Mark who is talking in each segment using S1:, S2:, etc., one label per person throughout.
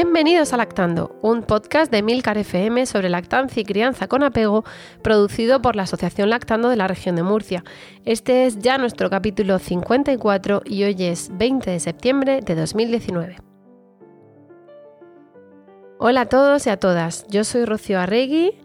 S1: Bienvenidos a Lactando, un podcast de Milcar FM sobre lactancia y crianza con apego, producido por la Asociación Lactando de la región de Murcia. Este es ya nuestro capítulo 54 y hoy es 20 de septiembre de 2019. Hola a todos y a todas, yo soy Rocío Arregui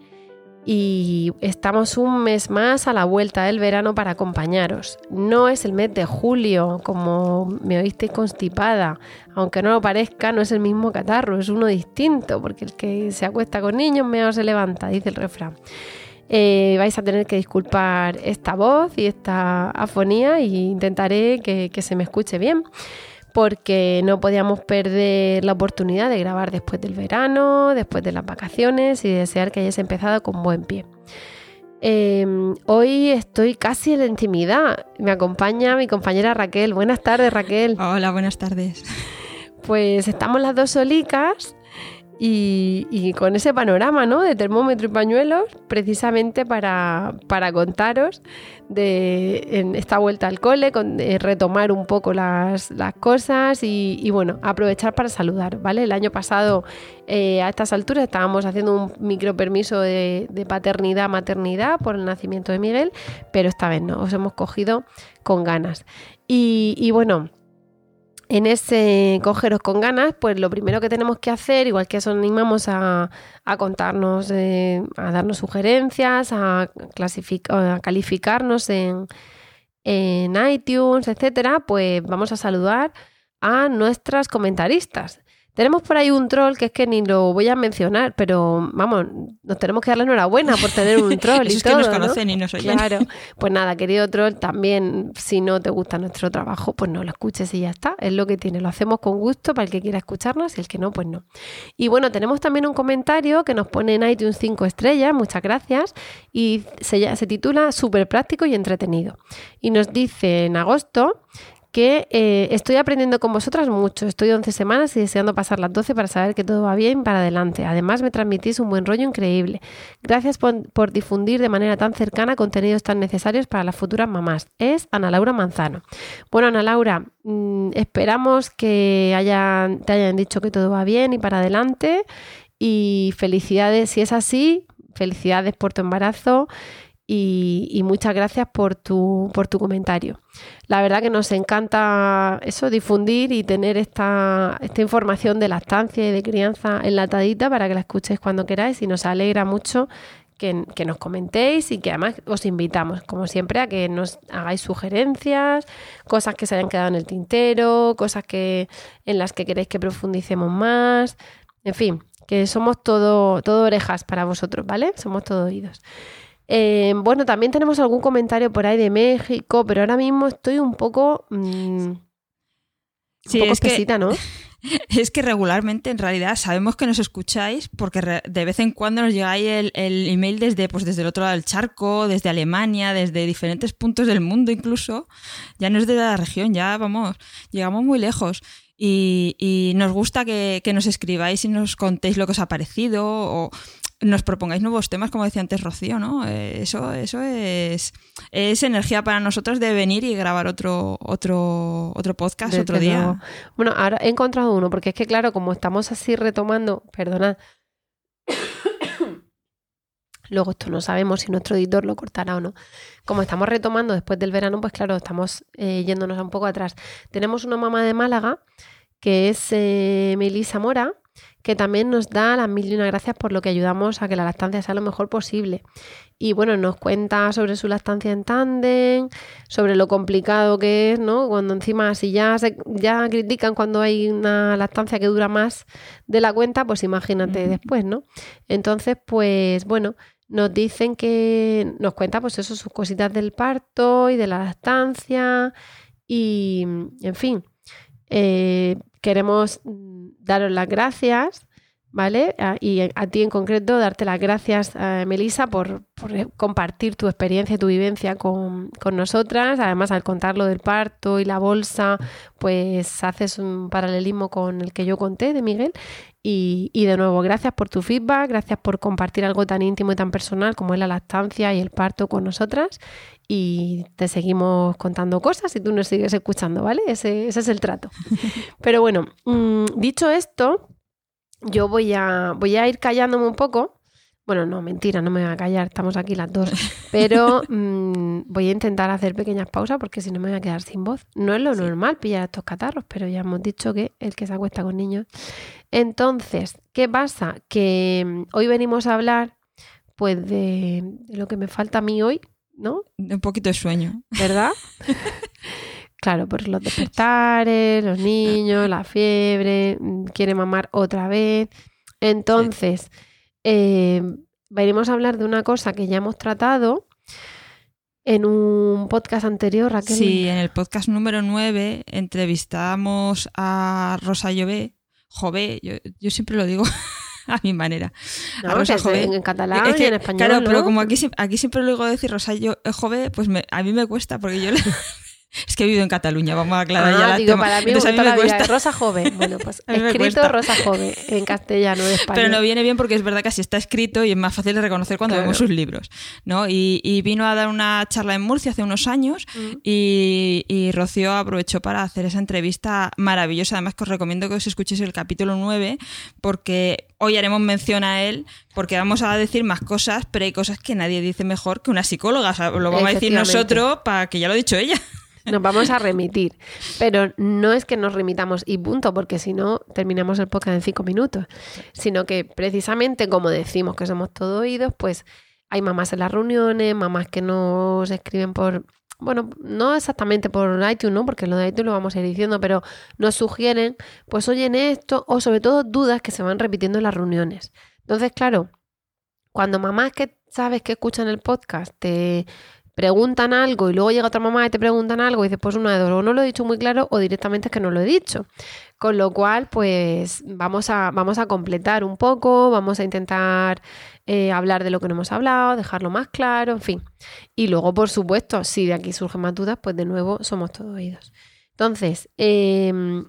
S1: y estamos un mes más a la vuelta del verano para acompañaros. No es el mes de julio, como me oísteis constipada, aunque no lo parezca, no es el mismo catarro, es uno distinto, porque el que se acuesta con niños mejor se levanta, dice el refrán. Eh, vais a tener que disculpar esta voz y esta afonía e intentaré que se me escuche bien porque no podíamos perder la oportunidad de grabar después del verano, después de las vacaciones y desear que hayáis empezado con buen pie. Em, hoy estoy casi en la intimidad. Me acompaña mi compañera Raquel. Buenas tardes, Raquel.
S2: Hola, buenas tardes.
S1: Pues estamos las dos solicas y, con ese panorama ¿no? de termómetro y pañuelos, precisamente para, contaros de en esta vuelta al cole, con, retomar un poco las, cosas y, bueno, aprovechar para saludar, ¿vale? El año pasado eh, a estas alturas estábamos haciendo un micro permiso de, de paternidad, maternidad por el nacimiento de Miguel, pero esta vez no, os hemos cogido con ganas. y bueno, en ese cogeros con ganas, pues lo primero que tenemos que hacer, igual que eso animamos a, contarnos, eh, a darnos sugerencias, a, a calificarnos en, en iTunes, etcétera, pues vamos a saludar a nuestras comentaristas. Tenemos por ahí un troll que es que ni lo voy a mencionar, pero vamos, nos tenemos que darle enhorabuena por tener un troll. y
S2: es
S1: que
S2: nos conocen y nos oyen.
S1: Claro. Pues nada, querido troll, también si no te gusta nuestro trabajo, pues no lo escuches y ya está. Es lo que tiene. Lo hacemos con gusto para el que quiera escucharnos y el que no, pues no. Y bueno, tenemos también un comentario que nos pone en iTunes 5 estrellas, muchas gracias, y se, se titula Súper práctico y entretenido. Y nos dice en agosto que eh, estoy aprendiendo con vosotras mucho. Estoy 11 semanas y deseando pasar las 12 para saber que todo va bien para adelante. Además, me transmitís un buen rollo increíble. Gracias por, difundir de manera tan cercana contenidos tan necesarios para las futuras mamás. Es Ana Laura Manzano. Bueno, Ana Laura, mm, esperamos que te hayan dicho que todo va bien y para adelante. Y felicidades, si es así, felicidades por tu embarazo y, muchas gracias por tu, por tu comentario. La verdad que nos encanta eso, difundir y tener esta, esta información de lactancia y de crianza enlatadita para que la escuchéis cuando queráis y nos alegra mucho que, que, nos comentéis y que además os invitamos, como siempre, a que nos hagáis sugerencias, cosas que se hayan quedado en el tintero, cosas que, en las que queréis que profundicemos más, en fin, que somos todo, todo orejas para vosotros, ¿vale? Somos todo oídos. Eh, bueno, también tenemos algún comentario por ahí de México, pero ahora mismo estoy un poco. Mm, sí, un poco espesita, ¿no?
S2: Es que regularmente, en realidad, sabemos que nos escucháis porque de vez en cuando nos llegáis el, el, email desde, pues, desde el otro lado del charco, desde Alemania, desde diferentes puntos del mundo incluso. Ya no es de la región, ya vamos, llegamos muy lejos. Y, y nos gusta que, que, nos escribáis y nos contéis lo que os ha parecido o nos propongáis nuevos temas, como decía antes Rocío, ¿no? Eh, eso, eso es, es energía para nosotros de venir y grabar otro, otro, otro podcast otro día.
S1: Bueno, ahora he encontrado uno, porque es que claro, como estamos así retomando, perdonad. Luego esto no sabemos si nuestro editor lo cortará o no. Como estamos retomando después del verano, pues claro, estamos eh, yéndonos un poco atrás. Tenemos una mamá de Málaga, que es eh, Melisa Mora, que también nos da las mil y una gracias por lo que ayudamos a que la lactancia sea lo mejor posible. Y bueno, nos cuenta sobre su lactancia en tándem, sobre lo complicado que es, ¿no? Cuando encima, si ya, se, ya critican cuando hay una lactancia que dura más de la cuenta, pues imagínate después, ¿no? Entonces, pues bueno, nos dicen que nos cuenta pues eso, sus cositas del parto y de la lactancia y, en fin, eh, queremos daros las gracias ¿vale? Y a ti en concreto, darte las gracias, eh, Melissa, por, compartir tu experiencia y tu vivencia con, nosotras. Además, al contar lo del parto y la bolsa, pues haces un paralelismo con el que yo conté de Miguel. Y, y, de nuevo, gracias por tu feedback, gracias por compartir algo tan íntimo y tan personal como es la lactancia y el parto con nosotras. Y te seguimos contando cosas y tú nos sigues escuchando, ¿vale? Ese, ese es el trato. Pero bueno, mm, dicho esto, yo voy a, voy a ir callándome un poco. Bueno, no, mentira, no me voy a callar, estamos aquí las dos. Pero mm, voy a intentar hacer pequeñas pausas porque si no me voy a quedar sin voz. No es lo normal pillar estos catarros, pero ya hemos dicho que el que se acuesta con niños. Entonces, ¿qué pasa? Que mm, hoy venimos a hablar pues de, de lo que me falta a mí hoy, ¿no?
S2: Un poquito de sueño.
S1: ¿Verdad? Claro, por los despertares, los niños, la fiebre, mm, quiere mamar otra vez. Entonces, eh, a hablar de una cosa que ya hemos tratado en un podcast anterior, Raquel.
S2: Sí, en el podcast número 9 entrevistamos a Rosa Llové, Jové, yo, siempre lo digo a mi manera.
S1: a Rosa Jové. En, catalán y en español.
S2: Claro, pero como aquí, aquí siempre lo digo decir Rosa Jové, pues a mí me cuesta porque yo le, Es que he vivido en Cataluña, vamos a aclarar
S1: ah,
S2: ya la
S1: digo, para mí Entonces, a mí me Rosa Joven. Bueno, pues escrito Rosa Joven en castellano, en español.
S2: Pero no viene bien porque es verdad que así está escrito y es más fácil de reconocer cuando vemos sus libros. ¿no? Y, vino a dar una charla en Murcia hace unos años mm. y, Rocío aprovechó para hacer esa entrevista maravillosa. Además, que os recomiendo que os escuchéis el capítulo 9 porque hoy haremos mención a él porque vamos a decir más cosas, pero hay cosas que nadie dice mejor que una psicóloga. lo vamos a decir nosotros para que ya lo ha dicho ella.
S1: Nos vamos a remitir. Pero no es que nos remitamos y punto, porque si no terminamos el podcast en cinco minutos. Sino que precisamente como decimos que somos todo oídos, pues hay mamás en las reuniones, mamás que nos escriben por, bueno, no exactamente por iTunes, ¿no? Porque lo de iTunes lo vamos a ir diciendo, pero nos sugieren, pues oyen esto, o sobre todo dudas que se van repitiendo en las reuniones. Entonces, claro, cuando mamás que sabes que escuchan el podcast te preguntan algo y luego llega otra mamá y te preguntan algo y dices, pues una de dos, o no lo he dicho muy claro o directamente es que no lo he dicho. Con lo cual, pues vamos a, vamos a completar un poco, vamos a intentar eh, hablar de lo que no hemos hablado, dejarlo más claro, en fin. Y luego, por supuesto, si de aquí surgen más dudas, pues de nuevo somos todos oídos. Entonces, em,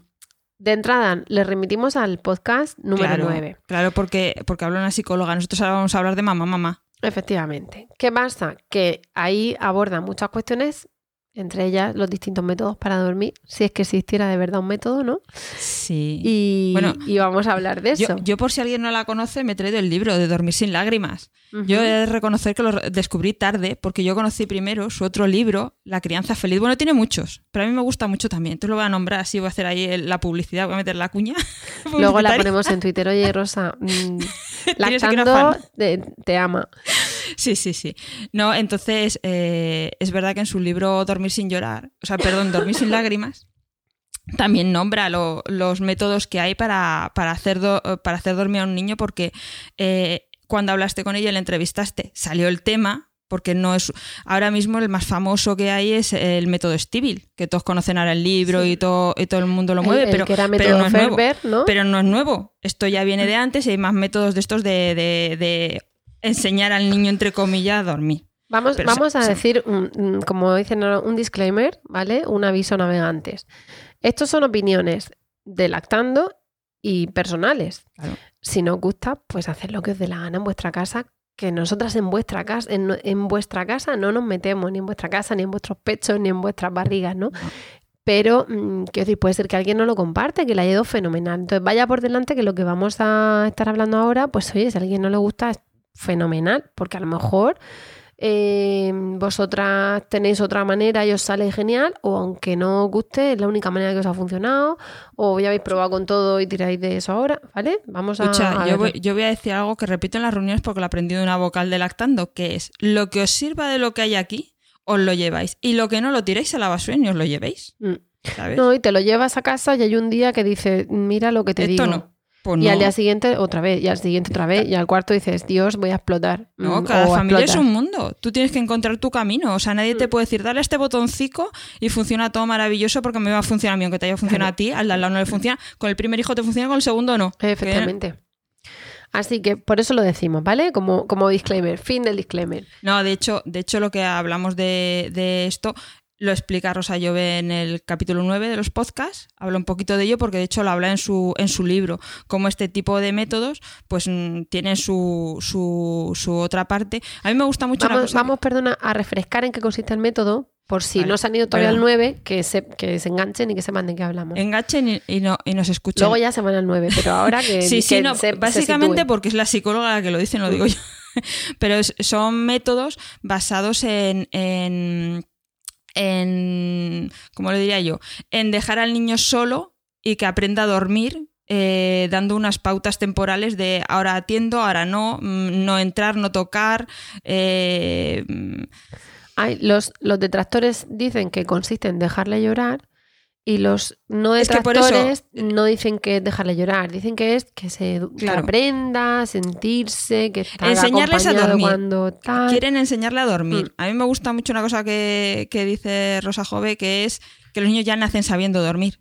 S1: de entrada, le remitimos al podcast número 9.
S2: Claro, porque, porque habla una psicóloga. Nosotros ahora vamos a hablar de mamá, mamá.
S1: Efectivamente. ¿Qué pasa? Que ahí abordan muchas cuestiones, entre ellas los distintos métodos para dormir, si es que existiera de verdad un método, ¿no?
S2: Sí.
S1: Y, bueno, y vamos a hablar de eso.
S2: Yo, por si alguien no la conoce, me he traído el libro de Dormir sin lágrimas. Yo he de reconocer que lo descubrí tarde, porque yo conocí primero su otro libro, La crianza feliz. Bueno, tiene muchos, pero a mí me gusta mucho también. Entonces lo voy a nombrar así, voy a hacer ahí la publicidad, voy a meter la cuña.
S1: Luego la ponemos en Twitter. Oye, Rosa, mmm, lactando te, te ama.
S2: Sí, sí, sí. No, entonces eh, es verdad que en su libro Dormir sin llorar, o sea, perdón, Dormir sin lágrimas, también nombra los métodos que hay para, hacer para hacer dormir a un niño porque eh, cuando hablaste con ella y le entrevistaste salió el tema porque no es ahora mismo el más famoso que hay es el método Stivil, que todos conocen ahora el libro y todo y todo el mundo lo mueve, pero, no es nuevo. Pero no es nuevo. Esto ya viene de antes y hay más métodos de estos de enseñar al niño, entre comillas, a dormir.
S1: Vamos, vamos a decir, como dicen, un disclaimer, ¿vale? Un aviso navegantes. Estos son opiniones de lactando y personales. Si no os gusta, pues haced lo que os dé la gana en vuestra casa, que nosotras en vuestra casa, en, vuestra casa no nos metemos, ni en vuestra casa, ni en vuestros pechos, ni en vuestras barrigas, ¿no? Pero, mm, quiero decir, puede ser que alguien no lo comparte, que le haya ido fenomenal. Entonces, vaya por delante que lo que vamos a estar hablando ahora, pues oye, si a alguien no le gusta, fenomenal, porque a lo mejor eh, vosotras tenéis otra manera y os sale genial, o aunque no os guste, es la única manera que os ha funcionado, o ya habéis probado con todo y tiráis de eso ahora, ¿vale? Vamos a.
S2: Escucha,
S1: a
S2: yo, voy, yo voy a decir algo que repito en las reuniones porque lo aprendí de una vocal de lactando, que es lo que os sirva de lo que hay aquí, os lo lleváis. Y lo que no lo tiráis a la basura y ni os lo llevéis.
S1: Mm.
S2: ¿Sabes?
S1: No, y te lo llevas a casa y hay un día que dices, mira lo que te
S2: Esto
S1: digo.
S2: no. Pues
S1: Y al día siguiente otra vez, y al siguiente otra vez, y al cuarto dices, Dios, voy a explotar.
S2: No,
S1: Mm,
S2: cada familia es un mundo. Tú tienes que encontrar tu camino. O sea, nadie
S1: Mm.
S2: te puede decir, dale este botoncito y funciona todo maravilloso porque me va a funcionar a mí, aunque te haya funcionado a ti, al de al lado no le funciona. Con el primer hijo te funciona, con el segundo no.
S1: Efectivamente. Así que por eso lo decimos, ¿vale? Como, como disclaimer, fin del disclaimer.
S2: No, de hecho, de hecho lo que hablamos de, de esto lo explica Rosa Llove en el capítulo 9 de los podcasts. Habla un poquito de ello porque de hecho lo habla en su, en su libro. Como este tipo de métodos pues mm, tienen su, su, su otra parte. A mí me gusta mucho una
S1: Vamos,
S2: cosa-
S1: vamos, perdona, a refrescar en qué consiste el método, por si
S2: Vale,
S1: no se han ido todavía al
S2: perdón.
S1: 9, que se, que se enganchen y que sepan de qué hablamos.
S2: Enganchen y, y no, y nos escuchen.
S1: Luego ya se van al 9, pero ahora que.
S2: Sí, sí,
S1: que
S2: no,
S1: se- se
S2: básicamente porque es la psicóloga la que lo dice, no lo digo yo. Pero es- son métodos basados en, en, en, ¿cómo le diría yo? En dejar al niño solo y que aprenda a dormir. eh, dando unas pautas temporales de ahora atiendo, ahora no, mm, no entrar, no tocar. eh, mm,
S1: Ay, los, los detractores dicen que consiste en dejarle llorar y los no
S2: Es que por eso-
S1: detractores no dicen que es dejarle llorar, dicen que es que se
S2: Claro.
S1: aprenda sentirse, que está
S2: Enseñarles a dormir.
S1: cuando tal.
S2: Quieren enseñarle a dormir.
S1: Mm.
S2: A mí me gusta mucho una cosa que, que dice Rosa Jove, que es que los niños ya nacen sabiendo dormir.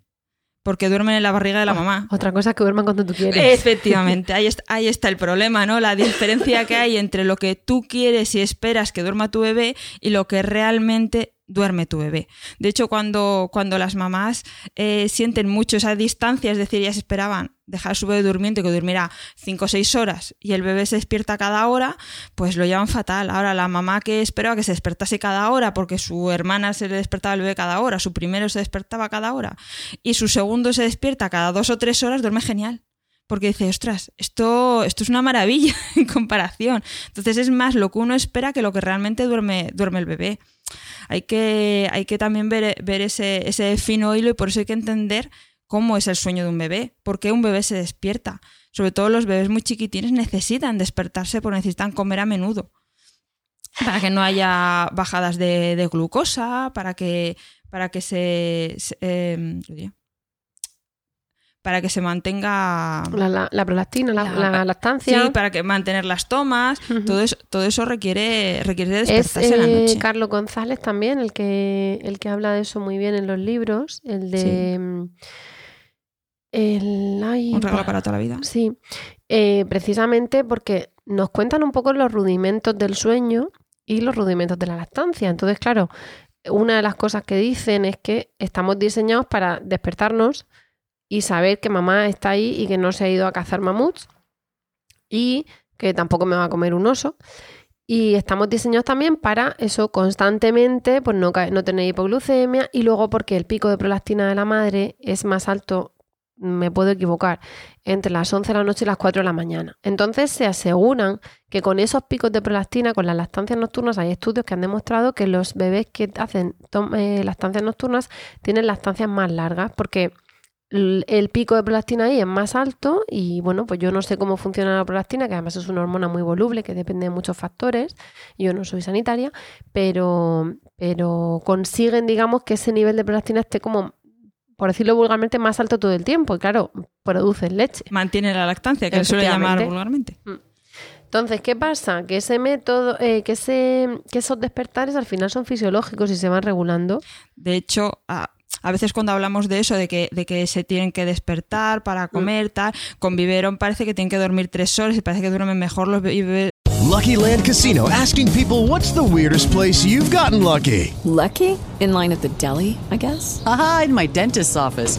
S2: Porque duermen en la barriga de la mamá.
S1: Otra cosa es que duerman cuando tú quieres.
S2: Efectivamente, ahí está, ahí está el problema, ¿no? La diferencia que hay entre lo que tú quieres y esperas que duerma tu bebé y lo que realmente duerme tu bebé. De hecho, cuando, cuando las mamás eh, sienten mucho esa distancia, es decir, ellas esperaban dejar a su bebé durmiendo y que durmiera 5 o 6 horas y el bebé se despierta cada hora, pues lo llevan fatal. Ahora, la mamá que esperaba que se despertase cada hora porque su hermana se le despertaba el bebé cada hora, su primero se despertaba cada hora y su segundo se despierta cada dos o tres horas, duerme genial porque dice, ostras, esto, esto es una maravilla en comparación. Entonces es más lo que uno espera que lo que realmente duerme, duerme el bebé. Hay que, hay que también ver, ver ese, ese fino hilo y por eso hay que entender cómo es el sueño de un bebé, por qué un bebé se despierta. Sobre todo los bebés muy chiquitines necesitan despertarse porque necesitan comer a menudo. Para que no haya bajadas de, de glucosa, para que, para que se, se- eh, ¿qué diría? Para que se mantenga
S1: La, la- la prolactina, la,
S2: La-
S1: la lactancia.
S2: Sí, para que mantener las tomas, todo eso, todo eso requiere, requiere
S1: Es
S2: despertarse a la
S1: eh,
S2: noche.
S1: Carlos González también el que, el que habla de eso muy bien en los libros. El de. mm, El, ay,
S2: Un regalo para toda la vida.
S1: Sí, eh, precisamente porque nos cuentan un poco los rudimentos del sueño y los rudimentos de la lactancia. Entonces, claro, una de las cosas que dicen es que estamos diseñados para despertarnos y saber que mamá está ahí y que no se ha ido a cazar mamuts y que tampoco me va a comer un oso. Y estamos diseñados también para eso constantemente, pues no, no tener hipoglucemia y luego porque el pico de prolactina de la madre es más alto, me puedo equivocar, entre las 11 de la noche y las 4 de la mañana. Entonces se aseguran que con esos picos de prolactina, con las lactancias nocturnas, hay estudios que han demostrado que los bebés que hacen eh, lactancias nocturnas tienen lactancias más largas porque el pico de prolactina ahí es más alto y bueno, pues yo no sé cómo funciona la prolactina, que además es una hormona muy voluble que depende de muchos factores. Yo no soy sanitaria, pero, pero consiguen, digamos, que ese nivel de prolactina esté como, por decirlo vulgarmente, más alto todo el tiempo. Y claro, producen leche.
S2: Mantiene la lactancia, que se suele llamar vulgarmente.
S1: Entonces, ¿qué pasa? Que ese método, eh, que, ese, que esos despertares al final son fisiológicos y se van regulando.
S2: De hecho, a, a veces cuando hablamos de eso, de que, de que se tienen que despertar
S1: Mm.
S2: para comer, tal, con biberón parece que tienen que dormir tres horas y parece que duermen mejor los bebés.
S3: Lucky Land Casino asking people what's the weirdest place you've gotten lucky?
S4: Lucky? In line at the deli, I guess?
S5: Aha, in my dentist's office.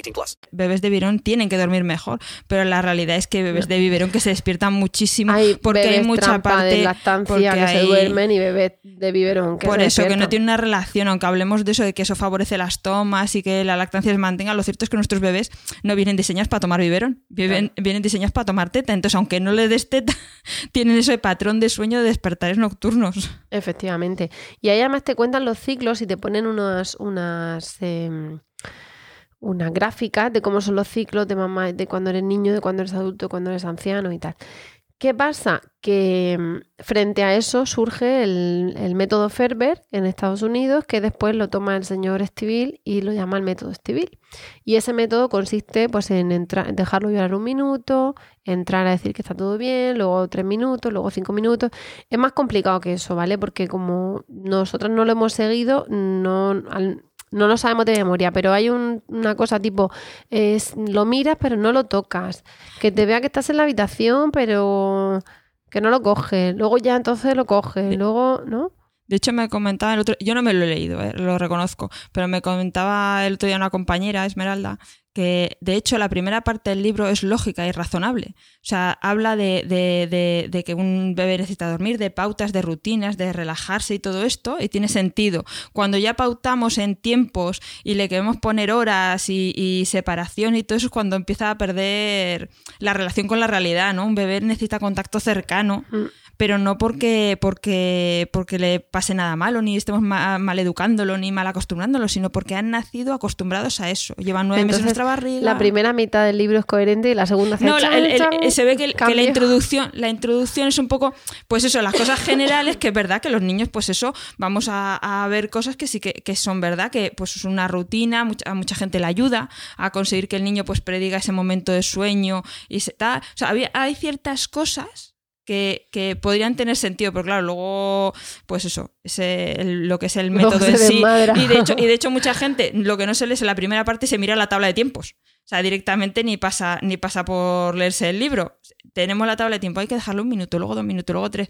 S6: 18 plus.
S2: Bebés de biberón tienen que dormir mejor, pero la realidad es que bebés de biberón que se despiertan muchísimo
S1: Hay
S2: porque hay mucha parte
S1: de lactancia
S2: porque
S1: que se duermen y bebés de biberón que
S2: por
S1: se
S2: eso, que no tiene una relación, aunque hablemos de eso, de que eso favorece las tomas y que la lactancia se mantenga, lo cierto es que nuestros bebés no vienen diseñados para tomar biberón, viven- vienen diseñados para tomar teta. Entonces, aunque no le des teta, tienen ese patrón de sueño de despertares nocturnos.
S1: Efectivamente. Y ahí además te cuentan los ciclos y te ponen unas, unas, em, unas gráficas de cómo son los ciclos de mamá, de cuando eres niño, de cuando eres adulto, de cuando eres anciano y tal. ¿Qué pasa? Que em, frente a eso surge el, el método Ferber en Estados Unidos, que después lo toma el señor Stivil y lo llama el método Stivil. Y ese método consiste pues, en entrar, dejarlo llorar un minuto, entrar a decir que está todo bien, luego tres minutos, luego cinco minutos. Es más complicado que eso, ¿vale? Porque como nosotros no lo hemos seguido, no, al- no lo sabemos de memoria, pero hay un- una cosa tipo, es, lo miras pero no lo tocas, que te vea que estás en la habitación pero que no lo coges, luego ya entonces lo coges, luego, ¿no?
S2: De hecho, me comentaba el otro, yo no me lo he leído, eh, lo reconozco, pero me comentaba el otro día una compañera, Esmeralda, que de hecho la primera parte del libro es lógica y razonable. O sea, habla de, de- de- de que un bebé necesita dormir, de pautas, de rutinas, de relajarse y todo esto, y tiene sentido. Cuando ya pautamos en tiempos y le queremos poner horas y, separación y todo eso es cuando empieza a perder la relación con la realidad, ¿no? Un bebé necesita contacto cercano
S1: Mm.
S2: Pero no porque, porque, porque le pase nada malo, ni estemos ma- mal educándolo, ni mal acostumbrándolo, sino porque han nacido acostumbrados a eso. Llevan nueve meses en nuestra barriga.
S1: La primera mitad del libro es coherente y la segunda hace
S2: No, la- el- el-
S1: chan,
S2: se ve que, la introducción, la introducción es un poco, pues eso, las cosas generales, que es verdad que los niños, pues eso, vamos a, a ver cosas que sí que, que son verdad, que pues es una rutina, mucha, a mucha gente le ayuda a conseguir que el niño pues prediga ese momento de sueño y se, tal. O sea, había- hay ciertas cosas que, que podrían tener sentido, pero claro, luego, pues eso, ese, el- lo que es el
S1: Luego
S2: método en sí. Y de, hecho, y de hecho, mucha gente, lo que no se lee es en la primera parte, se mira la tabla de tiempos. O sea, directamente ni pasa, ni pasa por leerse el libro. Tenemos la tabla de tiempo, hay que dejarlo un minuto, luego dos minutos, luego tres.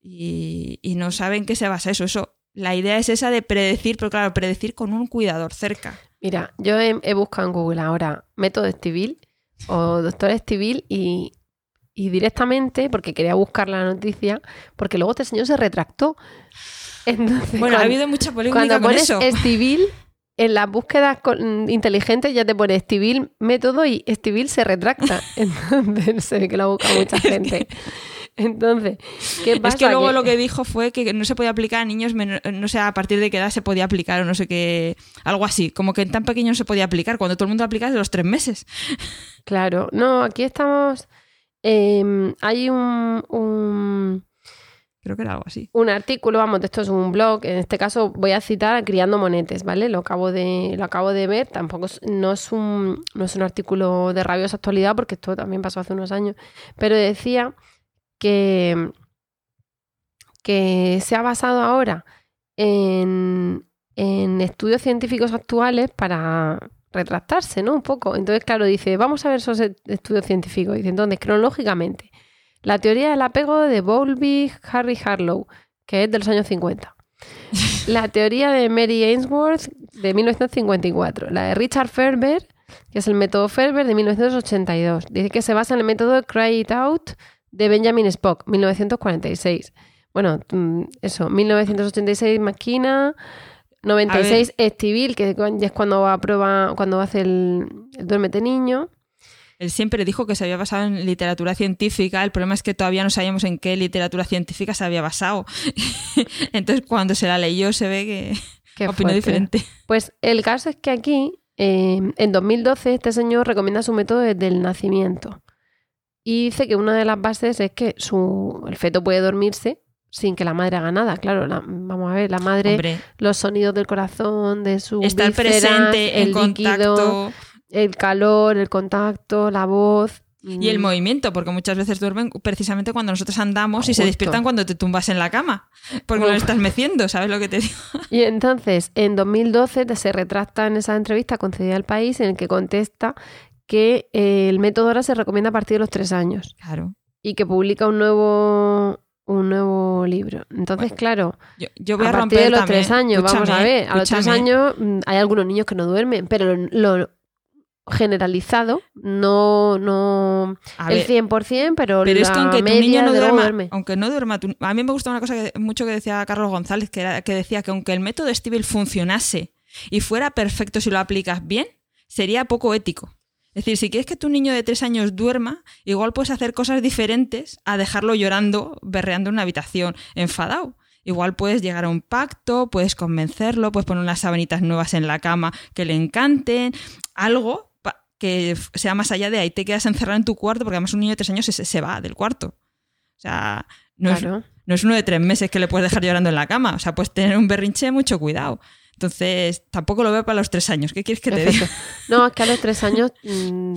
S2: Y, y no saben qué se basa eso. Eso, la idea es esa de predecir, pero claro, predecir con un cuidador cerca.
S1: Mira, yo he, he buscado en Google ahora método Estivil o doctor Estivil y, y directamente, porque quería buscar la noticia, porque luego este señor se retractó. Entonces,
S2: Bueno, ha habido mucha polémica
S1: Cuando
S2: con
S1: pones
S2: eso.
S1: Estivil, en las búsquedas con- inteligentes ya te pone Estivil método y Estivil se retracta. Entonces se ve que lo ha buscado mucha gente. Entonces, ¿qué pasa?
S2: Es que luego lo que dijo fue que no se podía aplicar a niños, men- no sé a partir de qué edad se podía aplicar o no sé qué, algo así, como que en tan pequeño no se podía aplicar, cuando todo el mundo aplica desde los tres meses.
S1: Claro, no, aquí estamos... em, hay un- un
S2: Creo que era algo así.
S1: un artículo, vamos, esto es un blog, en este caso voy a citar a Criando Monetes, ¿vale? Lo acabo de, lo acabo de ver, tampoco es, no, es un, no es un artículo de rabiosa actualidad porque esto también pasó hace unos años, pero decía que, que se ha basado ahora en, en estudios científicos actuales para retractarse, ¿no? Un poco. Entonces, claro, dice, vamos a ver esos estudios científicos. Dice, entonces, cronológicamente, la teoría del apego de Bowlby, Harry Harlow, que es de los años 50. La teoría de Mary Ainsworth de 1954. La de Richard Ferber, que es el método Ferber de 1982. Dice que se basa en el método Cry It Out de Benjamin Spock, 1946. Bueno, mm, eso, 1986 Maquina, 96 Estivil, que ya es cuando va a prueba, cuando hace el, el duérmete niño.
S2: Él siempre dijo que se había basado en literatura científica. El problema es que todavía no sabíamos en qué literatura científica se había basado. Entonces, cuando se la leyó, se ve que
S1: Qué
S2: opinó
S1: fuerte.
S2: diferente.
S1: Pues el caso es que aquí, eh, en 2012, este señor recomienda su método desde el nacimiento. Y dice que una de las bases es que su, el feto puede dormirse sin que la madre haga nada. Claro, la- vamos a ver, la madre,
S2: Hombre,
S1: los sonidos del corazón, de su
S2: estar
S1: vísceras,
S2: presente en
S1: el líquido,
S2: contacto.
S1: El calor, el contacto, la voz.
S2: Y el
S1: mm,
S2: movimiento, porque muchas veces duermen precisamente cuando nosotros andamos y se despiertan cuando te tumbas en la cama, porque no
S1: Uf.
S2: le estás meciendo, ¿sabes lo que te digo?
S1: Y entonces, en 2012 te- se retracta en esa entrevista concedida al país en el que contesta que eh, el método ahora se recomienda a partir de los tres años
S2: Claro.
S1: y que publica un nuevo un nuevo libro. Entonces, claro,
S2: Yo, yo voy a,
S1: a, partir de los
S2: también-
S1: tres años, vamos a
S2: escúchame,
S1: ver, a los tres años mm, hay algunos niños que no duermen, pero lo, lo generalizado, no, no
S2: A
S1: el
S2: ver,
S1: 100%, pero,
S2: Pero
S1: la
S2: es que aunque tu niño no duerma,
S1: duerme.
S2: aunque no duerma, tu- a mí me gusta una cosa que, mucho que decía Carlos González, que, era, que decía que aunque el método Stivel funcionase y fuera perfecto si lo aplicas bien, sería poco ético. Es decir, si quieres que tu niño de tres años duerma, igual puedes hacer cosas diferentes a dejarlo llorando, berreando en una habitación, enfadado. Igual puedes llegar a un pacto, puedes convencerlo, puedes poner unas sabanitas nuevas en la cama que le encanten, algo que sea más allá de ahí te quedas encerrado en tu cuarto, porque además un niño de tres años se, se va del cuarto. O sea, no,
S1: Claro.
S2: es, no es uno de tres meses que le puedes dejar llorando en la cama. O sea, puedes tener un berrinche, mucho cuidado. Entonces, tampoco lo veo para los tres años. ¿Qué quieres que te diga?
S1: No, es que a los tres años mm,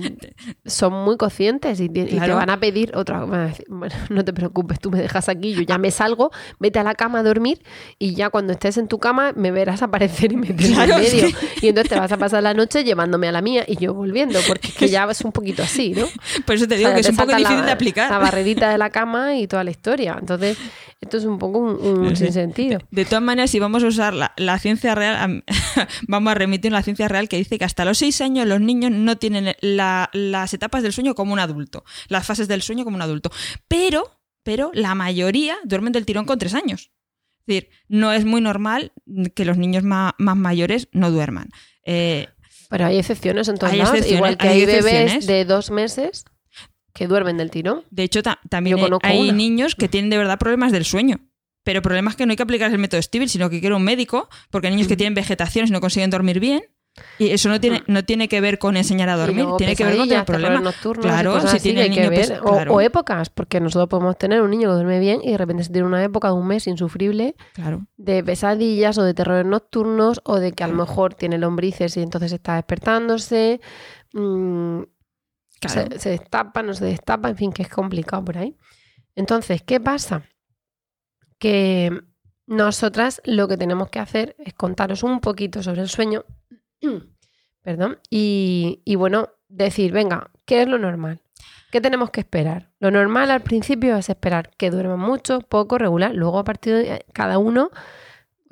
S1: son muy conscientes y, te- van a pedir otra. bueno, no te preocupes, tú me dejas aquí, yo ya me salgo, vete a la cama a dormir y ya cuando estés en tu cama me verás aparecer y meterme
S2: Claro,
S1: en medio. Y entonces te vas a pasar la noche llevándome a la mía y yo volviendo, porque es que ya es un poquito así, ¿no?
S2: Por eso te
S1: O
S2: digo
S1: sea,
S2: que es un poco difícil
S1: la,
S2: de aplicar.
S1: La barrerita de la cama y toda la historia. Entonces, esto es un poco un, un
S2: Sí.
S1: sinsentido.
S2: De todas maneras, si vamos a usar la, la ciencia real, am- vamos a remitir a la ciencia real que dice que hasta los seis años los niños no tienen la- las etapas del sueño como un adulto, las fases del sueño como un adulto. Pero, pero la mayoría duermen del tirón con tres años. Es decir, no es muy normal que los niños ma- más, mayores no duerman. Eh,
S1: Pero hay excepciones en todos
S2: Hay
S1: lados,
S2: excepciones,
S1: igual que
S2: hay
S1: hay, bebés de dos meses que duermen del tirón.
S2: de hecho, ta- también
S1: Yo
S2: hay- niños que tienen de verdad problemas del sueño. Pero problemas que no hay que aplicar el método Stivel, sino que quiere un médico, porque hay niños que tienen vegetaciones y no consiguen dormir bien. Y eso no tiene, no tiene que ver con enseñar a dormir, tiene que ver con tener problemas.
S1: nocturnos
S2: Claro, si tiene
S1: que
S2: niño
S1: ver.
S2: pes-
S1: O-
S2: claro.
S1: o, épocas, porque nosotros podemos tener un niño que duerme bien y de repente se tiene una época de un mes insufrible
S2: Claro.
S1: de pesadillas o de terrores nocturnos o de que a lo mejor tiene lombrices y entonces está despertándose. mm,
S2: Claro.
S1: se destapa, no se destapa, en fin, que es complicado por ahí. Entonces, ¿qué pasa? Que nosotras lo que tenemos que hacer es contaros un poquito sobre el sueño, perdón, y, y bueno, decir, venga, ¿qué es lo normal? ¿Qué tenemos que esperar? Lo normal al principio es esperar que duerman mucho, poco, regular. Luego a partir de cada uno,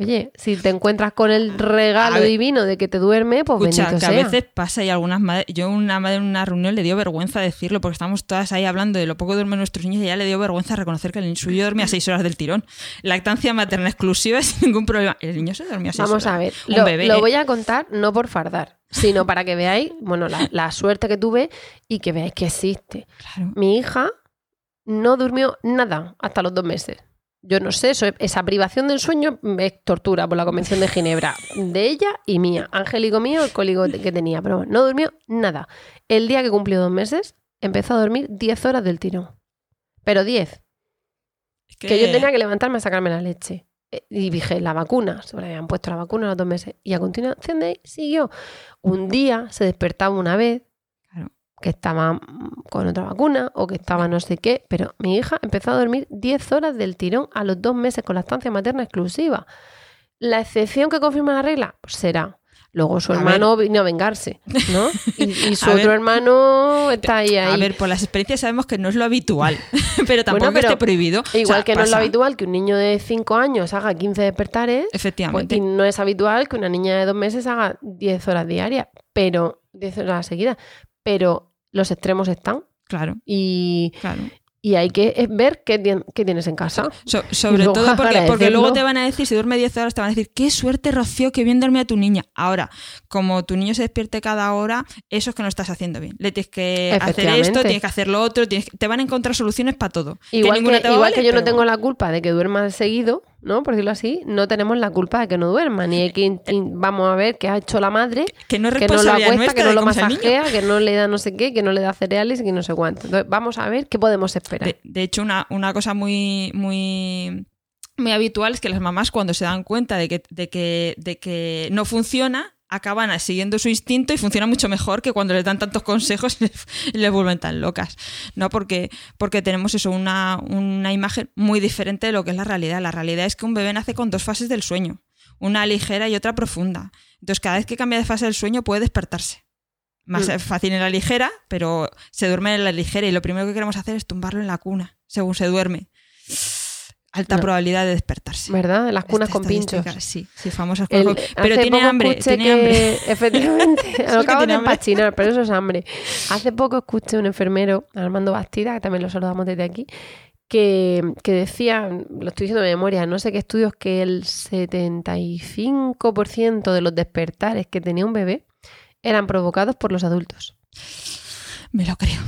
S1: oye, si te encuentras con el regalo
S2: ver.
S1: divino de que te duerme, pues
S2: Escucha,
S1: bendito
S2: que
S1: sea.
S2: a veces pasa y algunas madres. Yo, una madre en una reunión le dio vergüenza decirlo porque estábamos todas ahí hablando de lo poco duermen nuestros niños y ella le dio vergüenza reconocer que el suyo dormía seis horas del tirón. Lactancia materna exclusiva sin ningún problema. El niño se dormía seis
S1: Vamos
S2: horas.
S1: a ver, lo,
S2: bebé,
S1: lo
S2: ¿eh?
S1: voy a contar no por fardar, sino para que veáis, bueno, la, la suerte que tuve y que veáis que existe.
S2: Claro.
S1: Mi hija no durmió nada hasta los dos meses. Yo no sé, eso, esa privación del sueño es tortura por la Convención de Ginebra, de ella y mía. Angélico mío, el cólico que tenía, pero no durmió nada. El día que cumplió dos meses, empezó a dormir 10 horas del tirón. Pero 10.
S2: Es
S1: Que yo tenía que levantarme a sacarme la leche. Eh, Y dije, la vacuna, se le habían puesto la vacuna a los dos meses. Y a continuación de ahí siguió. Un día se despertaba una vez. Que estaba con otra vacuna o que estaba no sé qué, pero mi hija empezó a dormir 10 horas del tirón a los dos meses con la estancia materna exclusiva. La excepción que confirma la regla pues será. Luego su
S2: A
S1: hermano vino a vengarse, ¿no? Y, y su
S2: A
S1: otro
S2: ver.
S1: hermano está ahí, ahí.
S2: A ver, por las experiencias sabemos que no es lo habitual, pero tampoco
S1: pero
S2: esté prohibido.
S1: Igual
S2: O sea,
S1: que no es lo habitual que un niño de 5 años haga 15 despertares, pues,
S2: Efectivamente.
S1: y no es habitual que una niña de 2 meses haga 10 horas diarias, pero 10 horas seguidas. Pero los extremos están
S2: Claro,
S1: y,
S2: claro.
S1: y hay que eh, ver qué, tien- qué tienes en casa.
S2: So- sobre todo porque, porque luego te van a decir, si duerme 10 horas, te van a decir, qué suerte, Rocío, que bien duerme a tu niña. Ahora, como tu niño se despierte cada hora, eso es que no estás haciendo bien. Le tienes que hacer esto, tienes que hacer lo otro, tienes que- te van a encontrar soluciones para todo.
S1: Igual, que,
S2: a
S1: igual
S2: valer,
S1: que yo no tengo la culpa de que duerma seguido, ¿no? Por decirlo así, no tenemos la culpa de que no duerma, ni hay que vamos a ver qué ha hecho la madre,
S2: Que no es
S1: que no lo acuesta, que no lo masajea, que no le da no sé qué, que no le da cereales y que no sé cuánto. Entonces, vamos a ver qué podemos esperar.
S2: De, de hecho, una, una cosa muy, muy, muy habitual es que las mamás, cuando se dan cuenta de que, de que, de que no funciona, acaban siguiendo su instinto y funciona mucho mejor que cuando les dan tantos consejos y les, vuelven tan locas. ¿no? Porque, porque tenemos eso, una, una imagen muy diferente de lo que es la realidad. La realidad es que un bebé nace con dos fases del sueño, una ligera y otra profunda. Entonces, cada vez que cambia de fase del sueño puede despertarse. Más
S1: Mm.
S2: fácil en la ligera, pero se duerme en la ligera y lo primero que queremos hacer es tumbarlo en la cuna, según se duerme. Alta
S1: No.
S2: probabilidad de despertarse.
S1: ¿Verdad? Las cunas
S2: Esta
S1: con pinchos.
S2: Sí, sí, famosas cunas con- Pero
S1: hace
S2: tiene hambre, tiene
S1: que-
S2: hambre.
S1: Efectivamente, lo acabo de empachinar, pero eso es hambre. Hace poco escuché un enfermero, Armando Bastida, que también lo saludamos desde aquí, que, que decía, lo estoy diciendo de memoria, no sé qué estudios, que el 75% de los despertares que tenía un bebé eran provocados por los adultos.
S2: Me lo creo.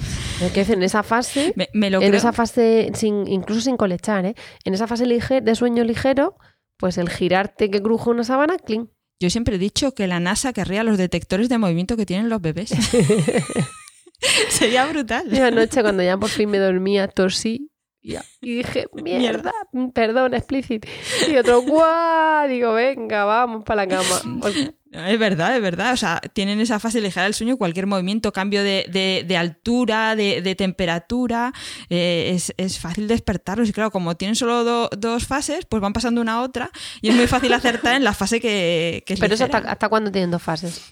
S1: Que en esa fase
S2: Me, me lo
S1: en
S2: creo.
S1: esa fase, sin, incluso sin colechar, ¿eh? en esa fase de sueño ligero, pues el girarte que cruje una sábana, clean.
S2: Yo siempre he dicho que la NASA querría los detectores de movimiento que tienen los bebés. Sería brutal.
S1: Yo anoche cuando ya por fin me dormía, tosí y, y dije, mierda, perdón, explícito. Y otro, guau, digo, venga, vamos para la cama. Porque-
S2: Es verdad, es verdad. O sea, tienen esa fase ligera del sueño, cualquier movimiento, cambio de, de- de altura, de, de temperatura, eh, es, es fácil despertarlos. Y claro, como tienen solo do- dos fases, pues van pasando una a otra y es muy fácil acertar en la fase que, que es
S1: Pero eso hasta, hasta cuándo tienen dos fases.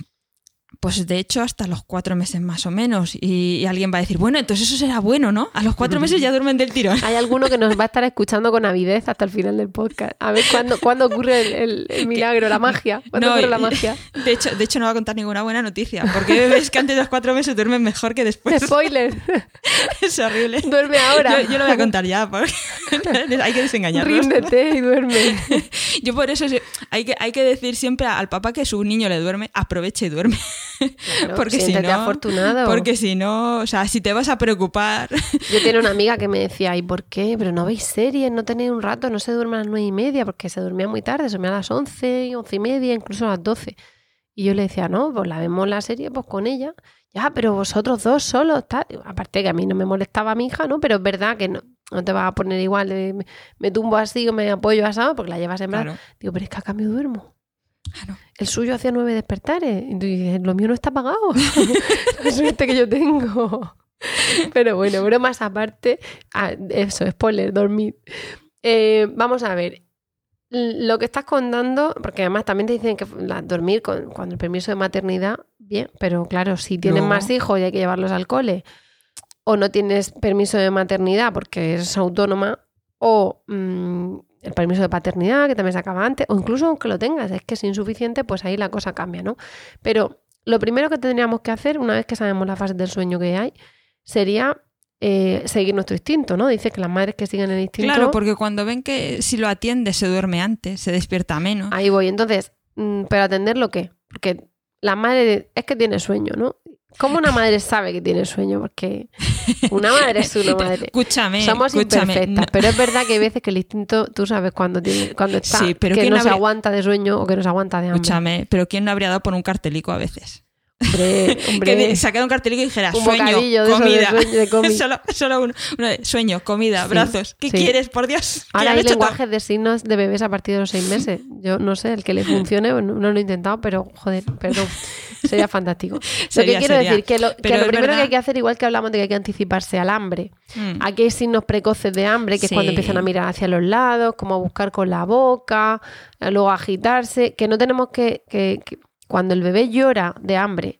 S2: Pues de hecho hasta los cuatro meses más o menos. Y, y alguien va a decir, bueno, entonces eso será bueno, ¿no? A los cuatro meses ya duermen del tirón.
S1: Hay alguno que nos va a estar escuchando con avidez hasta el final del podcast. A ver cuándo, cuándo ocurre el, el- el milagro, la magia. ¿Cuándo
S2: No,
S1: ocurre la magia?
S2: De hecho, de hecho, no va a contar ninguna buena noticia, porque bebés que antes de los cuatro meses duermen mejor que después.
S1: Spoiler,
S2: es horrible.
S1: duerme ahora.
S2: Yo, yo lo voy a contar ya, porque hay que desengañarlos.
S1: Ríndete y duerme.
S2: Yo por eso hay que, hay que decir siempre al papá que su niño le duerme, aproveche y duerme.
S1: Claro,
S2: porque si no,
S1: afortunado.
S2: porque si no, o sea, si te vas a preocupar,
S1: Yo tenía una amiga que me decía, ¿y por qué? Pero no veis series, no tenéis un rato, no se duerme a las nueve y media, porque se dormía muy tarde, se dormía a las once y once y media, incluso a las doce. Y yo le decía, no, pues la vemos la serie pues con ella. Ya, pero vosotros dos solos, tal. Aparte que a mí no me molestaba mi hija, ¿no? Pero es verdad que no, no te vas a poner igual de me, me tumbo así o me apoyo asado porque la llevas en brazos.
S2: claro,
S1: Digo, pero es que a cambio duermo.
S2: Claro.
S1: El suyo hacía nueve despertares. Y tú dices, lo mío no está pagado. La suerte que yo tengo. Pero bueno, bromas aparte. ah, eso, spoiler, dormir. Eh, vamos a ver. Lo que estás contando, porque además también te dicen que la- dormir con, cuando el permiso de maternidad, bien, pero claro, si tienes
S2: No.
S1: más hijos y hay que llevarlos al cole, o no tienes permiso de maternidad porque eres autónoma, o mm, el permiso de paternidad, que también se acaba antes, o incluso aunque lo tengas, es que es insuficiente, pues ahí la cosa cambia, ¿no? Pero lo primero que tendríamos que hacer, una vez que sabemos la fase del sueño que hay, sería eh, seguir nuestro instinto, ¿no? Dice que las madres que siguen el instinto...
S2: Claro, porque cuando ven que si lo atiende se duerme antes, se despierta menos.
S1: Ahí voy. Entonces, mm, ¿pero atenderlo qué? Porque la madre es que tiene sueño, ¿no? ¿Cómo una madre sabe que tiene sueño? Porque una madre es una madre.
S2: Escúchame,
S1: Somos
S2: escúchame.
S1: imperfectas,
S2: no-
S1: pero es verdad que hay veces que el instinto, tú sabes cuando tiene, cuando está,
S2: Sí, pero
S1: que
S2: ¿quién
S1: no se
S2: habría-
S1: aguanta de sueño o que no se aguanta de hambre.
S2: Escúchame, pero ¿quién no habría dado por un cartelico a veces?
S1: Hombre, hombre.
S2: Que sacara un cartelito y dijera
S1: Un
S2: sueño,
S1: de
S2: comida.
S1: sueño, de
S2: solo, solo uno, uno de sueño, comida,
S1: Sí,
S2: brazos. ¿Qué
S1: sí.
S2: quieres, por Dios?
S1: Ahora hay lenguajes de signos de bebés a partir de los seis meses. Yo no sé, el que le funcione, no, no lo he intentado, pero joder, perdón, sería fantástico. lo que quiero
S2: sería.
S1: decir, que lo, que lo primero que hay que hacer, igual que hablamos de que hay que anticiparse al hambre,
S2: Mm.
S1: aquí hay signos precoces de hambre, que es cuando empiezan a mirar hacia los lados, como a buscar con la boca, luego a agitarse, que no tenemos que, que- que- cuando el bebé llora de hambre,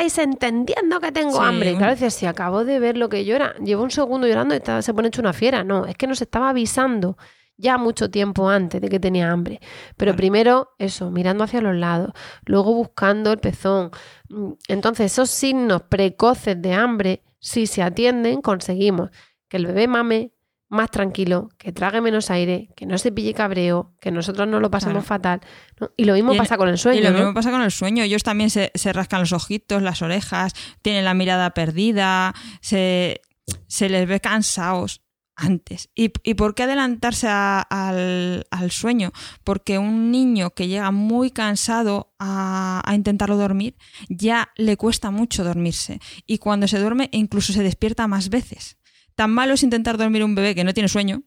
S1: ¿Estáis entendiendo que tengo
S2: Sí.
S1: hambre? Claro, dices, si acabo de ver lo que llora, llevo un segundo llorando y está- se pone hecho una fiera. No, es que nos estaba avisando ya mucho tiempo antes de que tenía hambre. Pero primero eso, mirando hacia los lados, luego buscando el pezón. Mm, Entonces, esos signos precoces de hambre, si se atienden, conseguimos que el bebé mame más tranquilo, que trague menos aire, que no se pille cabreo, que nosotros no lo pasemos
S2: Claro.
S1: fatal. ¿no? Y lo mismo
S2: Y
S1: pasa con el sueño.
S2: Y lo
S1: ¿no?
S2: mismo pasa con el sueño. Ellos también se, se rascan los ojitos, las orejas, tienen la mirada perdida, se, se les ve cansados antes. ¿Y, y por qué adelantarse a- al, al sueño? Porque un niño que llega muy cansado a, a intentarlo dormir, ya le cuesta mucho dormirse. Y cuando se duerme, incluso se despierta más veces. Tan malo es intentar dormir un bebé que no tiene sueño,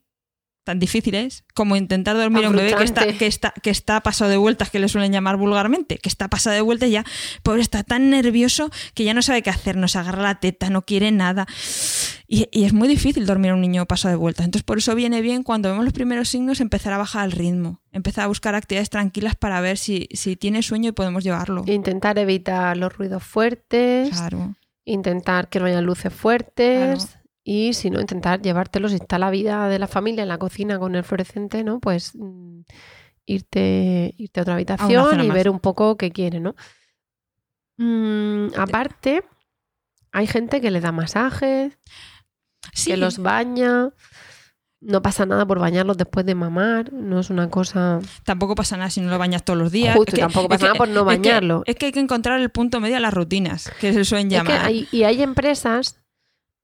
S2: tan difícil es, como intentar dormir a un bebé que está, que, está, que está pasado de vueltas, que le suelen llamar vulgarmente, que está pasado de vueltas ya, pobre, está tan nervioso que ya no sabe qué hacer, no se agarra la teta, no quiere nada. Y, y es muy difícil dormir a un niño pasado de vueltas. Entonces, por eso viene bien cuando vemos los primeros signos empezar a bajar el ritmo, empezar a buscar actividades tranquilas para ver si, si tiene sueño y podemos llevarlo.
S1: Intentar evitar los ruidos fuertes,
S2: Claro.
S1: intentar que no haya luces fuertes y si no, intentar llevártelos, si está la vida de la familia en la cocina con el fluorescente, ¿no? Pues mm, irte, irte a otra habitación y
S2: más.
S1: ver un poco qué quiere, ¿no? Mm, aparte, hay gente que le da masajes,
S2: Sí,
S1: que los baña. No pasa nada por bañarlos después de mamar, no es una cosa...
S2: tampoco pasa nada si no lo bañas todos los días.
S1: Justo,
S2: Es que-
S1: tampoco
S2: es
S1: pasa
S2: que-
S1: nada por no
S2: es que-
S1: bañarlo.
S2: Es que, hay que encontrar el punto medio a las rutinas, que se suelen llamar.
S1: hay- y hay empresas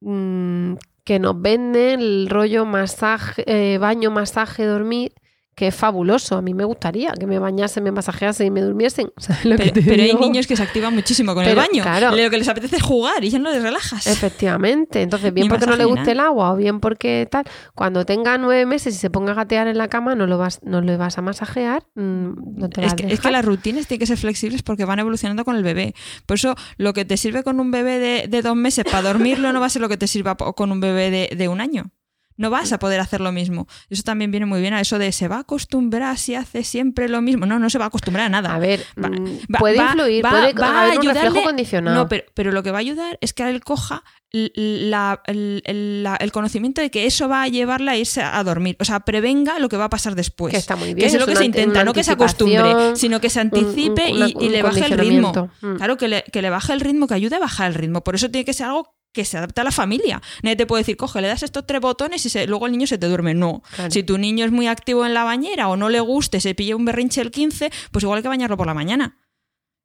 S1: mm, que nos venden el rollo masaje, eh, baño, masaje, dormir, que es fabuloso. A mí me gustaría que me bañasen, me masajeasen y me durmiesen. ¿Sabes lo que
S2: Pero,
S1: te
S2: pero hay niños que se activan muchísimo con el baño.
S1: claro.
S2: Lo que les apetece es jugar y ya no les relajas.
S1: Efectivamente. Entonces, bien
S2: Ni
S1: porque no le guste el agua o bien porque tal, cuando tenga nueve meses y se ponga a gatear en la cama, no lo vas, no le vas a masajear, mm, no te
S2: Es que, es las rutinas tienen que ser flexibles porque van evolucionando con el bebé. Por eso, lo que te sirve con un bebé de, de dos meses para dormirlo no va a ser lo que te sirva con un bebé de, de un año. No vas a poder hacer lo mismo. Eso también viene muy bien a eso de se va a acostumbrar si hace siempre lo mismo. No, no se va a acostumbrar a nada.
S1: A ver,
S2: Va-
S1: mm, puede
S2: va-
S1: influir,
S2: va-
S1: puede haber un reflejo condicionado.
S2: No, pero, pero lo que va a ayudar es que él coja la- el, el- la- el conocimiento de que eso va a llevarla a irse a dormir. O sea, prevenga lo que va a pasar después.
S1: Que está muy
S2: Que
S1: bien,
S2: eso es lo que se intenta, no que se acostumbre, sino que se anticipe
S1: un-
S2: y,
S1: un
S2: y le baje el ritmo.
S1: Mm.
S2: Claro, que le, que le baje el ritmo, que ayude a bajar el ritmo. Por eso tiene que ser algo que se adapte a la familia. Nadie te puede decir, coge, le das estos tres botones y se- luego el niño se te duerme. No.
S1: Claro.
S2: Si tu niño es muy activo en la bañera o no le guste, se pilla un berrinche el 15, pues igual hay que bañarlo por la mañana.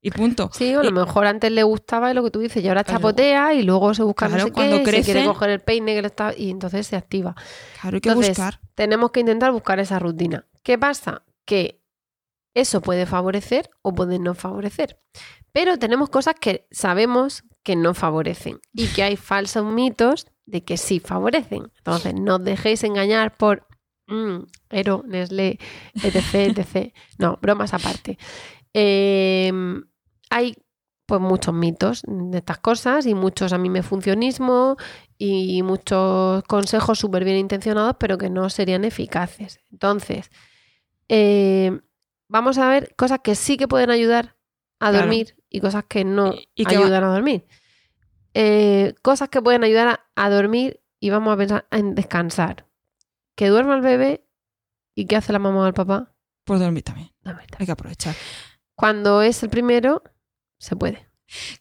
S2: Y punto.
S1: Sí, o a lo
S2: Y-
S1: mejor antes le gustaba lo que tú dices y ahora chapotea y luego se busca no
S2: Claro,
S1: sé
S2: cuando
S1: qué, y se quiere
S2: crece-
S1: coger el peine que le está y entonces se activa.
S2: Claro, hay que
S1: Entonces,
S2: buscar.
S1: tenemos que intentar buscar esa rutina. ¿Qué pasa? Que eso puede favorecer o puede no favorecer. Pero tenemos cosas que sabemos que no favorecen y que hay falsos mitos de que sí favorecen. Entonces, no os dejéis engañar por mm, Ero, Nestlé, etc, etc. No, bromas aparte. Eh, hay pues muchos mitos de estas cosas y muchos a mí me funcionismo y muchos consejos súper bien intencionados pero que no serían eficaces. Entonces, eh, vamos a ver cosas que sí que pueden ayudar a
S2: Claro.
S1: Y cosas que no
S2: Y- va-
S1: ayudan a dormir. Eh, cosas que pueden ayudar a, a dormir y vamos a pensar en descansar. Que duerma el bebé y qué hace la mamá o el papá.
S2: Pues dormir también.
S1: Dormir también.
S2: Hay que aprovechar.
S1: Cuando es el primero, se puede.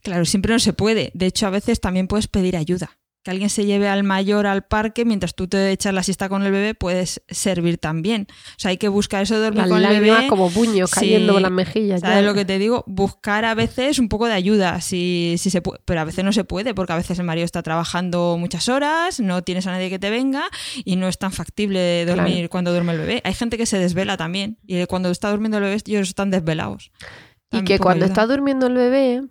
S2: Claro, siempre no se puede. De hecho, a veces también puedes pedir ayuda. Que alguien se lleve al mayor al parque mientras tú te echas la siesta con el bebé puedes servir también. O sea, hay que buscar eso de dormir
S1: Las
S2: con el bebé.
S1: como puños
S2: Sí.
S1: cayendo por las mejillas.
S2: ¿Sabes
S1: ya.
S2: lo que te digo? Buscar a veces un poco de ayuda, si, si se puede, pero a veces no se puede, porque a veces el marido está trabajando muchas horas, no tienes a nadie que te venga y no es tan factible dormir
S1: Claro.
S2: cuando duerme el bebé. Hay gente que se desvela también y cuando está durmiendo el bebé ellos están desvelados.
S1: Y que cuando
S2: ayuda.
S1: está durmiendo el bebé,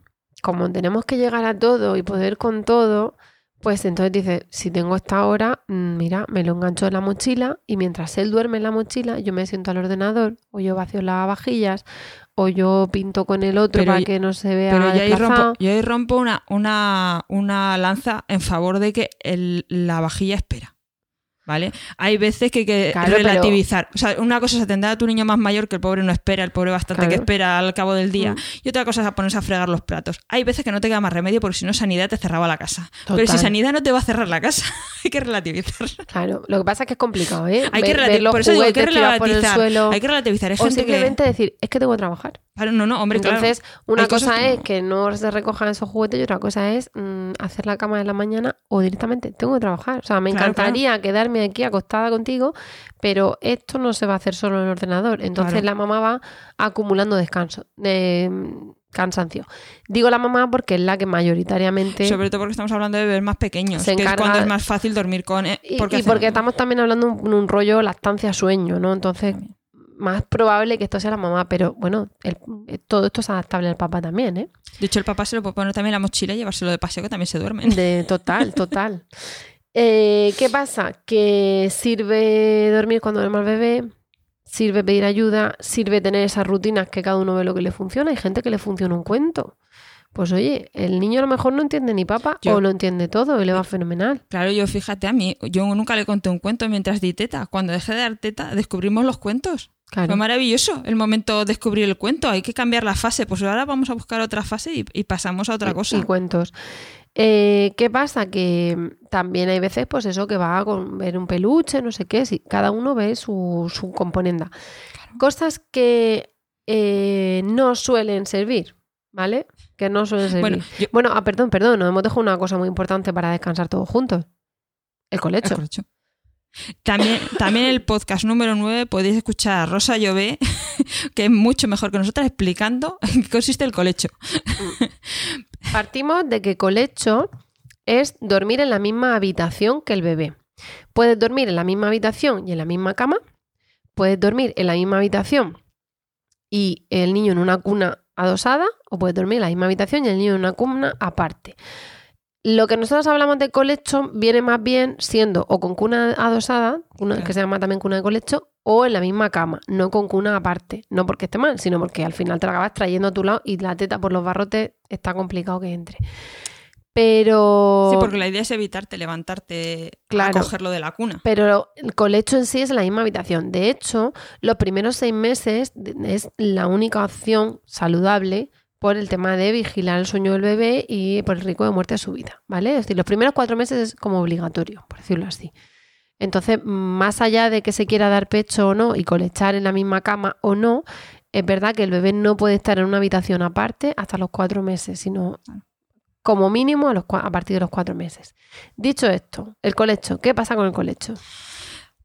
S1: como tenemos que llegar a todo y poder con todo, Pues entonces dice, si tengo esta hora, mm, mira, me lo engancho en la mochila y mientras él duerme en la mochila, yo me siento al ordenador o yo vacío las vajillas o yo pinto con el otro
S2: Pero
S1: para que no se vea
S2: Pero yo ahí rompo, yo ahí rompo una, una, una lanza en favor de que el- la vajilla espera. ¿Vale? Hay veces que hay que
S1: Claro, pero-
S2: relativizar. O sea, una cosa es atender a tu niño más mayor, que el pobre no espera, el pobre bastante que espera al cabo del día.
S1: Mm.
S2: Y otra cosa es ponerse a fregar los platos. Hay veces que no te queda más remedio porque si no, Sanidad te cerraba la casa. Pero si. Sanidad no te va a cerrar la casa, hay que relativizar.
S1: Claro, lo que pasa es que es complicado, ¿eh?
S2: Hay que
S1: Ver-
S2: relati-
S1: ver los
S2: por eso digo, hay que relativizar.
S1: suelo.
S2: Hay que relativizar. Hay
S1: o
S2: gente que-
S1: simplemente decir, es que tengo que trabajar.
S2: Claro, no, no, hombre, claro.
S1: Entonces, una
S2: Hay
S1: cosa es que no se recojan esos juguetes y otra cosa es mm, hacer la cama de la mañana o directamente tengo que trabajar. O sea, me encantaría quedarme aquí acostada contigo, pero esto no se va a hacer solo en el ordenador. Entonces
S2: Claro.
S1: la mamá va acumulando descanso, de cansancio. Digo la mamá porque es la que mayoritariamente...
S2: Sobre todo porque estamos hablando de bebés más pequeños,
S1: Se
S2: que es cuando es más fácil dormir con... eh,
S1: Y
S2: porque
S1: y porque, estamos también hablando de un, un rollo lactancia-sueño, ¿no? Entonces, más probable que esto sea la mamá, pero bueno, el- eh, todo esto es adaptable al papá también, ¿eh?
S2: De hecho, el papá se lo puede poner también en la mochila y llevárselo de paseo, que también se duermen.
S1: De total, total. Eh, ¿Qué pasa? Que sirve dormir cuando duerme el bebé, sirve pedir ayuda, sirve tener esas rutinas que cada uno ve lo que le funciona. Hay gente que le funciona un cuento. Pues oye, el niño a lo mejor no entiende ni papa
S2: Yo-
S1: o lo entiende todo y le va fenomenal.
S2: Claro, yo fíjate a mí, yo nunca le conté un cuento mientras di teta. Cuando dejé de dar teta, descubrimos los cuentos.
S1: Claro.
S2: Fue maravilloso el momento de descubrir el cuento. Hay que cambiar la fase. Pues ahora vamos a buscar otra fase y, y pasamos a otra
S1: y-
S2: cosa.
S1: Y cuentos. Eh, ¿Qué pasa? Que mm, también hay veces, pues eso, que va con ver un peluche, no sé qué, sí, cada uno ve su, su componenda. Cosas que eh, no suelen servir, ¿vale? Que no suelen servir.
S2: Bueno,
S1: Bueno, ah, perdón, perdón, nos hemos dejado una cosa muy importante para descansar todos juntos. El colecho.
S2: El colecho. También, también el podcast número 9 podéis escuchar a Rosa Llové, que es mucho mejor que nosotras, explicando en qué consiste el colecho.
S1: Partimos de que colecho es dormir en la misma habitación que el bebé. Puedes dormir en la misma habitación y en la misma cama. Puedes dormir en la misma habitación y el niño en una cuna adosada. O puedes dormir en la misma habitación y el niño en una cuna aparte. Lo que nosotros hablamos de colecho viene más bien siendo o con cuna adosada,
S2: Claro.
S1: que se llama también cuna de colecho, o en la misma cama, no con cuna aparte. No porque esté mal, sino porque al final te la acabas trayendo a tu lado y la teta por los barrotes está complicado que entre. Pero,
S2: Sí, porque la idea es evitarte levantarte
S1: Claro.
S2: a cogerlo de la cuna.
S1: pero el colecho en sí es en la misma habitación. De hecho, los primeros seis meses es la única opción saludable por el tema de vigilar el sueño del bebé y por el riesgo de muerte súbita, ¿vale? Es decir, los primeros cuatro meses es como obligatorio, por decirlo así. Entonces, más allá de que se quiera dar pecho o no y colechar en la misma cama o no, es verdad que el bebé no puede estar en una habitación aparte hasta los cuatro meses, sino como mínimo a, a partir de los cuatro meses. Dicho esto, el colecho, ¿qué pasa con el colecho?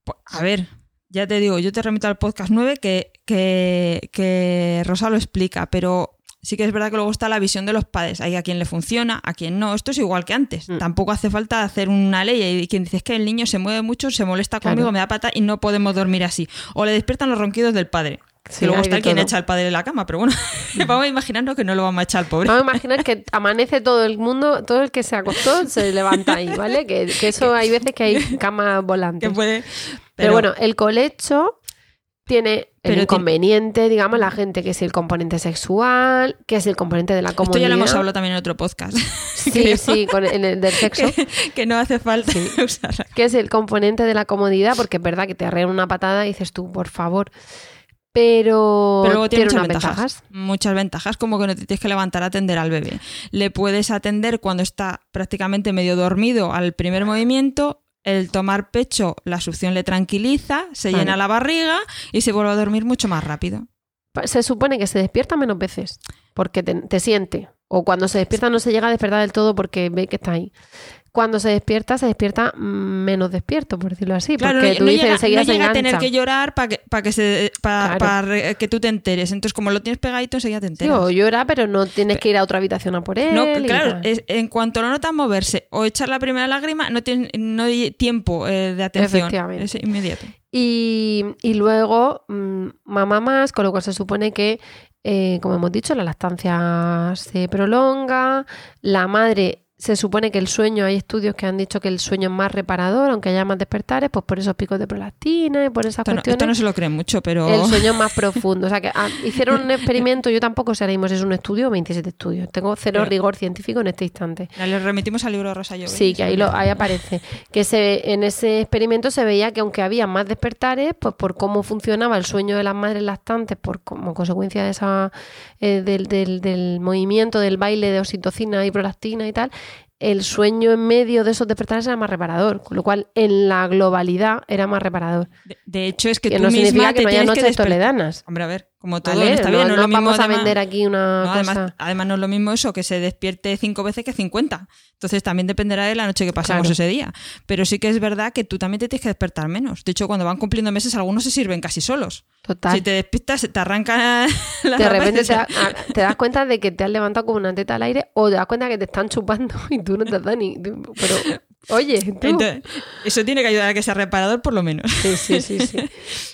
S2: Pues, a ver, ya te digo, yo te remito al podcast 9 que, que, que Rosa lo explica, pero sí que es verdad que luego está la visión de los padres. Hay a quien le funciona, a quien no. Esto es igual que antes.
S1: Mm.
S2: Tampoco hace falta hacer una ley y quien dice es que el niño se mueve mucho, se molesta
S1: Claro.
S2: conmigo, me da pata y no podemos dormir así. O le despiertan los ronquidos del padre.
S1: Sí,
S2: que luego
S1: hay
S2: está quien
S1: todo.
S2: echa al padre de la cama, pero bueno, vamos a imaginarnos que no lo vamos a echar al pobre.
S1: Vamos a imaginar que amanece todo el mundo, todo el que se acostó se levanta ahí, ¿vale? Que, que eso hay veces que hay camas volantes.
S2: que puede.
S1: Pero, bueno, el colecho tiene
S2: Pero
S1: inconveniente, digamos, la gente que es el componente sexual, que es el componente de la
S2: Esto
S1: comodidad.
S2: ya lo hemos hablado también en otro podcast.
S1: Sí,
S2: creo.
S1: sí, con el, del sexo.
S2: que, que no hace falta usarla.
S1: que es el componente de la comodidad, porque es verdad que te arrean una patada y dices tú, por favor. Pero,
S2: Pero luego tiene, muchas
S1: unas
S2: ventajas, Muchas ventajas, como que no te tienes que levantar a atender al bebé. Le puedes atender cuando está prácticamente medio dormido al primer movimiento. El tomar pecho, la succión le tranquiliza, se llena la barriga y se vuelve a dormir mucho más rápido.
S1: Se supone que se despierta menos veces, porque te, te siente. O cuando se despierta no se llega a despertar del todo porque ve que está ahí. Cuando se despierta, se despierta menos despierto, por decirlo así.
S2: Claro,
S1: porque
S2: no,
S1: tú
S2: no
S1: dices
S2: llega,
S1: enseguida
S2: no
S1: se
S2: llega a tener que llorar para que, para que, se,
S1: Claro.
S2: que tú te enteres. Entonces, como lo tienes pegadito, enseguida te
S1: Sí,
S2: enteras.
S1: o llora, pero no tienes que ir a otra habitación a por él.
S2: No, claro, es- en cuanto lo notas moverse o echar la primera lágrima, no tienes no hay tiempo eh, de atención.
S1: Efectivamente.
S2: Es inmediato.
S1: Y, y luego, mm, mamá más, con lo cual se supone que, eh, como hemos dicho, la lactancia se prolonga, la madre se supone que el sueño, hay estudios que han dicho que el sueño es más reparador, aunque haya más despertares, pues por esos picos de prolactina y por esas
S2: Esto no,
S1: cuestiones.
S2: esto no se lo creen mucho, pero...
S1: El sueño es más profundo. O sea, que ah, hicieron un experimento, yo tampoco sé ahora es un estudio o 27 estudios. Tengo cero
S2: Pero-
S1: rigor científico en este instante.
S2: Le remitimos al libro de Rosa Llobet.
S1: Sí, que ahí, lo, ahí aparece. Que se, en ese experimento se veía que aunque había más despertares, pues por cómo funcionaba el sueño de las madres lactantes, por como consecuencia de esa, eh, del, del- del movimiento, del baile de oxitocina y prolactina y tal, el sueño en medio de esos despertares era más reparador. Con lo cual, en la globalidad era más reparador.
S2: De, de hecho, es que,
S1: Que
S2: tú
S1: no
S2: misma
S1: significa
S2: te
S1: que no haya
S2: tienes que
S1: noches toledanas.
S2: Hombre, a ver, como todo
S1: ¿Vale?
S2: está
S1: no,
S2: bien, no, es lo mismo
S1: vamos a vender aquí una
S2: No, además,
S1: cosa.
S2: además no es lo mismo eso, que se despierte cinco veces que 50. Entonces también dependerá de la noche que pasemos
S1: Claro.
S2: ese día. Pero sí que es verdad que tú también te tienes que despertar menos. De hecho, cuando van cumpliendo meses, algunos se sirven casi solos.
S1: Total.
S2: Si te despiertas, te arranca la
S1: de repente te,
S2: cabeza.
S1: da- te das cuenta de que te has levantado como una teta al aire o te das cuenta que te están chupando y tú no te has dado ni... Pero, oye, tú...
S2: Entonces, eso tiene que ayudar a que sea reparador por lo menos.
S1: Sí, sí, sí, sí.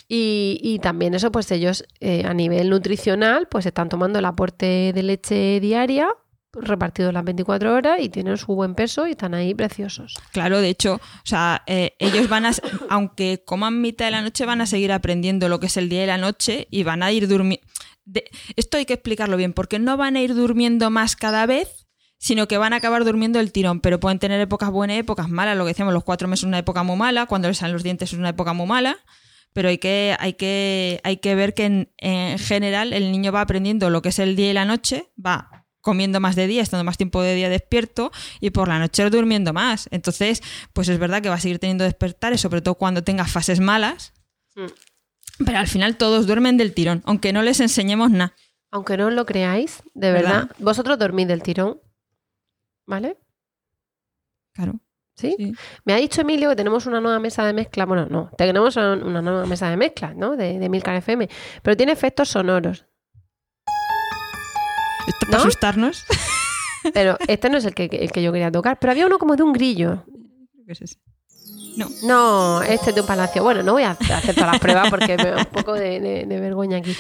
S1: Y, y también eso, pues ellos eh, a nivel nutricional, pues están tomando el aporte de leche diaria repartido las 24 horas y tienen su buen peso y están ahí preciosos.
S2: Claro, de hecho, o sea, eh, ellos van a, aunque coman mitad de la noche, van a seguir aprendiendo lo que es el día y la noche y van a ir durmiendo. Esto hay que explicarlo bien, porque no van a ir durmiendo más cada vez, sino que van a acabar durmiendo el tirón, pero pueden tener épocas buenas y épocas malas. Lo que decíamos, los cuatro meses es una época muy mala, cuando les salen los dientes es una época muy mala, pero hay que, hay que, hay que ver que en, en general el niño va aprendiendo lo que es el día y la noche, va comiendo más de día, estando más tiempo de día despierto y por la noche durmiendo más. Entonces, pues es verdad que va a seguir teniendo despertares, sobre todo cuando tenga fases malas.
S1: Mm.
S2: Pero al final todos duermen del tirón, aunque no les enseñemos nada.
S1: Aunque no os lo creáis, de
S2: ¿Verdad?
S1: verdad, vosotros dormís del tirón, ¿vale?
S2: Claro.
S1: ¿Sí?
S2: Sí.
S1: Me ha dicho Emilio que tenemos una nueva mesa de mezcla. Bueno, no, tenemos una nueva mesa de mezcla, ¿no? De, de Milcar FM. Pero tiene efectos sonoros.
S2: Esto para
S1: ¿No?
S2: asustarnos.
S1: Pero este no es el que, el que yo quería tocar. Pero había uno como de un grillo.
S2: ¿Qué es ese? No.
S1: No, este es de un palacio. Bueno, no voy a hacer todas las pruebas porque me da un poco de, de- de vergüenza aquí.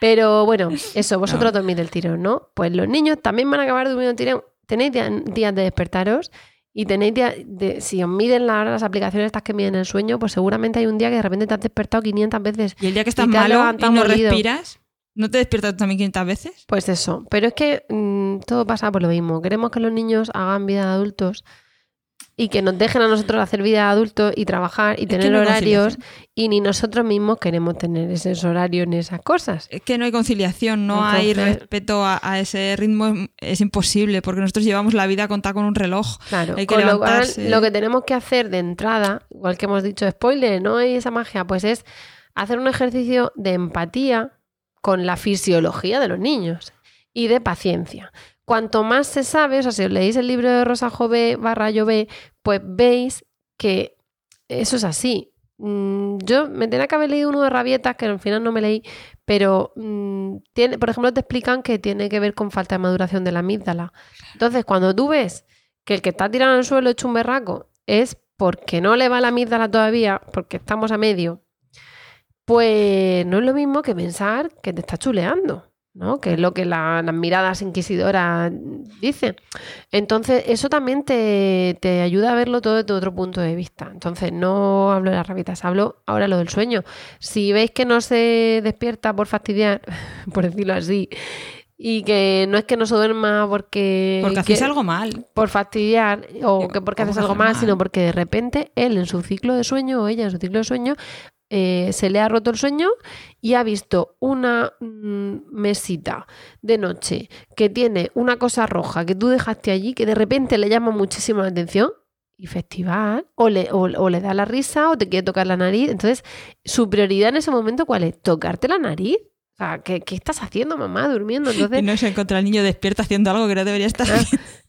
S1: Pero bueno, eso, vosotros dormís del tirón, ¿no? Pues los niños también van a acabar durmiendo del tirón. Tenéis día- días de despertaros y tenéis días de. Si os miden la- las aplicaciones estas que miden el sueño, pues seguramente hay un día que de repente te has despertado 500 veces.
S2: Y el día que estás malo y no respiras, ¿no te despiertas también 500 veces?
S1: Pues eso. Pero es que mm, todo pasa por lo mismo. Queremos que los niños hagan vida de adultos y que nos dejen a nosotros hacer vida de adultos y trabajar y
S2: Es que
S1: tener
S2: no
S1: horarios y ni nosotros mismos queremos tener esos horarios ni esas cosas.
S2: Es que no hay conciliación, no hay respeto a, a ese ritmo, es- imposible, porque nosotros llevamos la vida contada con un reloj.
S1: Claro,
S2: Hay que
S1: con lo cual lo que tenemos que hacer de entrada, igual que hemos dicho, spoiler, no hay esa magia, pues es hacer un ejercicio de empatía con la fisiología de los niños y de paciencia. Cuanto más se sabe, o sea, si os leéis el libro de Rosa Jove barra Llobé, pues veis que eso es así. Mm, Yo me tenía que haber leído uno de rabietas, que al final no me leí, pero mm, tiene, por ejemplo, te explican que tiene que ver con falta de maduración de la amígdala. Entonces, cuando tú ves que el que está tirado en el suelo hecho un berraco es porque no le va la amígdala todavía, porque estamos a medio, pues no es lo mismo que pensar que te está chuleando, ¿no? Que es lo que la- las miradas inquisidoras dicen. Entonces, eso también te, te ayuda a verlo todo desde otro punto de vista. Entonces, no hablo de las rabitas, hablo ahora lo del sueño. Si veis que no se despierta por fastidiar, por decirlo así, y que no es que no se duerma porque...
S2: Porque
S1: que-
S2: algo mal.
S1: por fastidiar o que porque
S2: ¿cómo
S1: haces algo mal? sino porque de repente él en su ciclo de sueño o ella en su ciclo de sueño eh, se le ha roto el sueño y ha visto una mm, mesita de noche que tiene una cosa roja que tú dejaste allí que de repente le llama muchísimo la atención y festival o le, o, o le da la risa o te quiere tocar la nariz. Entonces, su prioridad en ese momento, ¿cuál es? ¿Tocarte la nariz? O sea, ¿qué, qué estás haciendo, mamá, durmiendo? Entonces,
S2: Y no se encuentra el niño despierto haciendo algo que no debería estar
S1: Ah.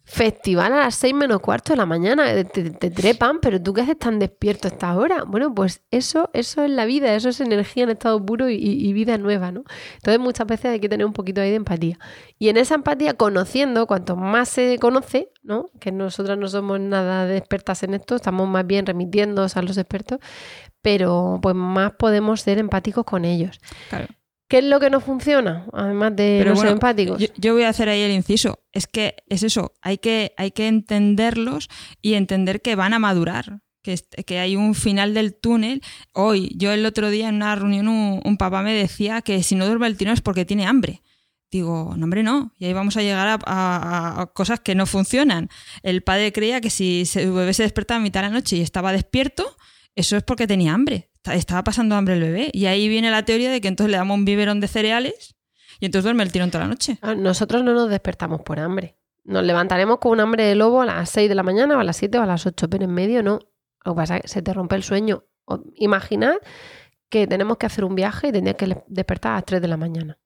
S1: Festival a las seis menos cuarto de la mañana, eh, te, te trepan, pero tú qué haces tan despierto a esta hora. Bueno, pues eso, eso es la vida, eso es energía en estado puro y, y vida nueva, ¿no? Entonces muchas veces hay que tener un poquito ahí de empatía. Y en esa empatía, conociendo, cuanto más se conoce, ¿no? Que nosotras no somos nada de expertas en esto, estamos más bien remitiéndonos a los expertos, pero pues más podemos ser empáticos con ellos.
S2: Claro.
S1: ¿Qué es lo que no funciona? Además de
S2: Pero
S1: los
S2: bueno,
S1: empáticos.
S2: Yo, yo voy a hacer ahí el inciso. Es que es eso, hay que, hay que entenderlos y entender que van a madurar. Que, que hay un final del túnel. Hoy, yo el otro día en una reunión, un, un papá me decía que si no duerme el tirón es porque tiene hambre. Digo, no, hombre, no. Y ahí vamos a llegar a, a- a cosas que no funcionan. El padre creía que si su bebé se despertaba a mitad de la noche y estaba despierto, eso es porque tenía hambre. Esta- Estaba pasando hambre el bebé. Y ahí viene la teoría de que entonces le damos un biberón de cereales y entonces duerme el tirón toda la noche.
S1: Ah, Nosotros no nos despertamos por hambre. Nos levantaremos con un hambre de lobo a las 6 de la mañana o a las 7 o a las 8, pero en medio no. Lo que pasa es que se te rompe el sueño. Imaginad que tenemos que hacer un viaje y tendrías que despertar a las 3 de la mañana.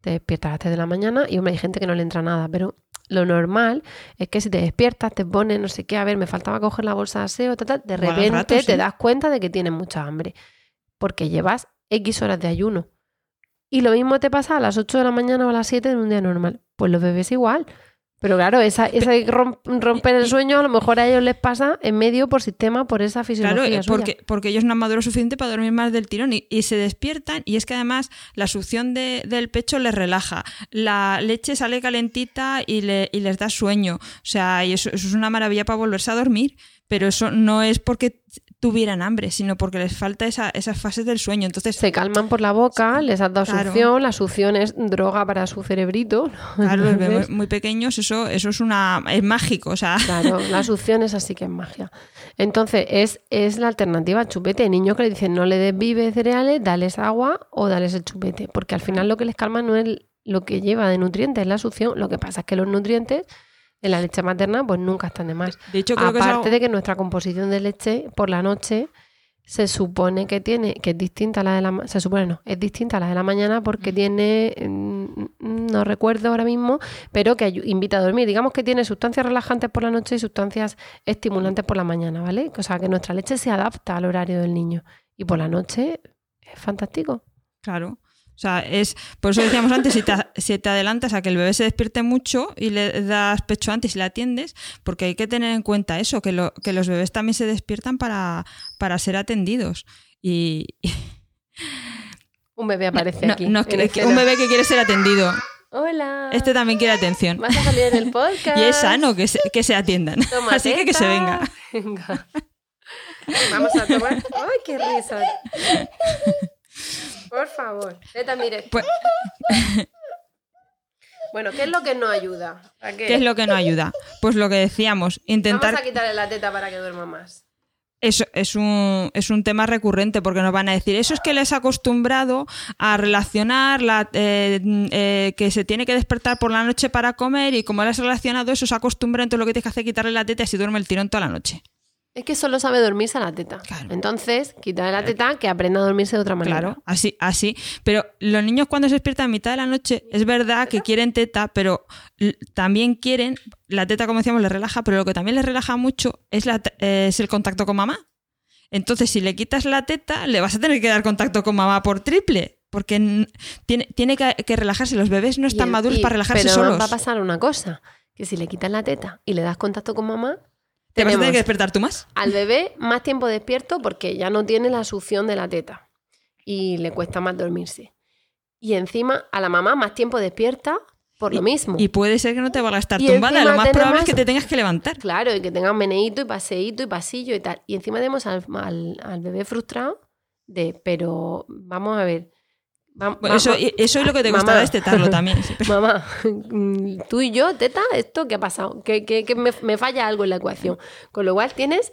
S1: Te despiertas a las 3 de la mañana y hombre, hay gente que no le entra nada, pero lo normal es que si te despiertas, te pones no sé qué, a ver, me faltaba coger la bolsa de aseo, tal, tal, de repente
S2: rato,
S1: te das cuenta de que tienes mucha hambre, porque llevas X horas de ayuno. Y lo mismo te pasa a las 8 de la mañana o a las 7 en un día normal. Pues los bebés igual. Pero claro, esa, esa rom- romper el sueño a lo mejor a ellos les pasa en medio por sistema, por esa fisiología
S2: Claro, eh,
S1: suya.
S2: porque, porque ellos no han madurado suficiente para dormir más del tirón y, y se despiertan y es que además la succión de- del pecho les relaja, la leche sale calentita y, le- y les da sueño, o sea, y eso, eso es una maravilla para volverse a dormir, pero eso no es porque tuvieran hambre, sino porque les falta esa, esas fases del sueño, entonces
S1: Se calman por la boca, les has dado
S2: Claro.
S1: succión, la succión es droga para su cerebrito.
S2: claro, los bebés muy pequeños eso, eso es una es mágico, o sea,
S1: Claro, la succión es así que es magia. Entonces, es, es la alternativa al chupete. Hay niños que le dicen no le des vive cereales, dales agua o dales el chupete. Porque al final lo que les calma no es lo que lleva de nutrientes, es la succión. Lo que pasa es que los nutrientes en la leche materna pues nunca están de más.
S2: de hecho creo que es
S1: Aparte
S2: algo-
S1: de que nuestra composición de leche por la noche se supone que tiene, que es distinta a la de la se supone no, es distinta a la de la mañana porque tiene, mm, no recuerdo ahora mismo, pero que invita a dormir. Digamos que tiene sustancias relajantes por la noche y sustancias estimulantes por la mañana, ¿vale? O sea, que nuestra leche se adapta al horario del niño. Y por la noche es fantástico.
S2: Claro. O sea, es por eso decíamos antes, si te, si te adelantas a que el bebé se despierte mucho y le das pecho antes y le atiendes, porque hay que tener en cuenta eso, que, lo- que los bebés también se despiertan para, para ser atendidos. Y
S1: Un bebé aparece
S2: no-
S1: aquí.
S2: no, que- un bebé que quiere ser atendido.
S1: Hola.
S2: Este también quiere atención.
S1: Vas a salir en el podcast.
S2: Y es sano que se, que se atiendan.
S1: Toma
S2: Así que que se venga.
S1: Venga. Vamos a tomar. ¡Ay, qué risa! Por favor. Teta, mire.
S2: Pues-
S1: Bueno, ¿qué es lo que no ayuda? ¿A qué?
S2: ¿Qué es lo que no ayuda? Pues lo que decíamos, intentar
S1: Vamos a quitarle la teta para que duerma más.
S2: Eso es un, es un tema recurrente porque nos van a decir, eso es que les ha acostumbrado a relacionar la, eh, eh, que se tiene que despertar por la noche para comer y como le has relacionado eso, se acostumbra, entonces lo que tienes que hacer es quitarle la teta y así duerme el tirón toda la noche.
S1: Es que solo sabe dormirse a la teta.
S2: Claro.
S1: Entonces, quítale la teta que aprenda a dormirse de otra manera.
S2: Claro, así, así. Pero los niños cuando se despiertan a mitad de la noche, es verdad que quieren teta, pero también quieren, la teta como decíamos les relaja, pero lo que también les relaja mucho es, la, t- es el contacto con mamá. Entonces, si le quitas la teta, le vas a tener que dar contacto con mamá por triple. Porque tiene, tiene que, que relajarse. Los bebés no están
S1: el-
S2: maduros
S1: y-
S2: para relajarse
S1: pero
S2: solos.
S1: va a pasar una cosa, que si le quitas la teta y le das contacto con mamá,
S2: Te vas a tener que despertar tú más.
S1: al bebé más tiempo despierto porque ya no tiene la succión de la teta y le cuesta más dormirse. Y encima a la mamá más tiempo despierta por lo mismo.
S2: Y puede ser que no te vaya a estar
S1: Y
S2: tumbada. Lo más probable es que te tengas que levantar.
S1: Claro, y que tengan meneíto y paseíto y pasillo y tal. Y encima tenemos al, al- al bebé frustrado de, pero vamos a ver.
S2: Eso, eso es lo que te costará destetarlo también.
S1: Mamá, tú y yo, teta, ¿esto qué ha pasado? Que, que- que me, me falla algo en la ecuación. Con lo cual tienes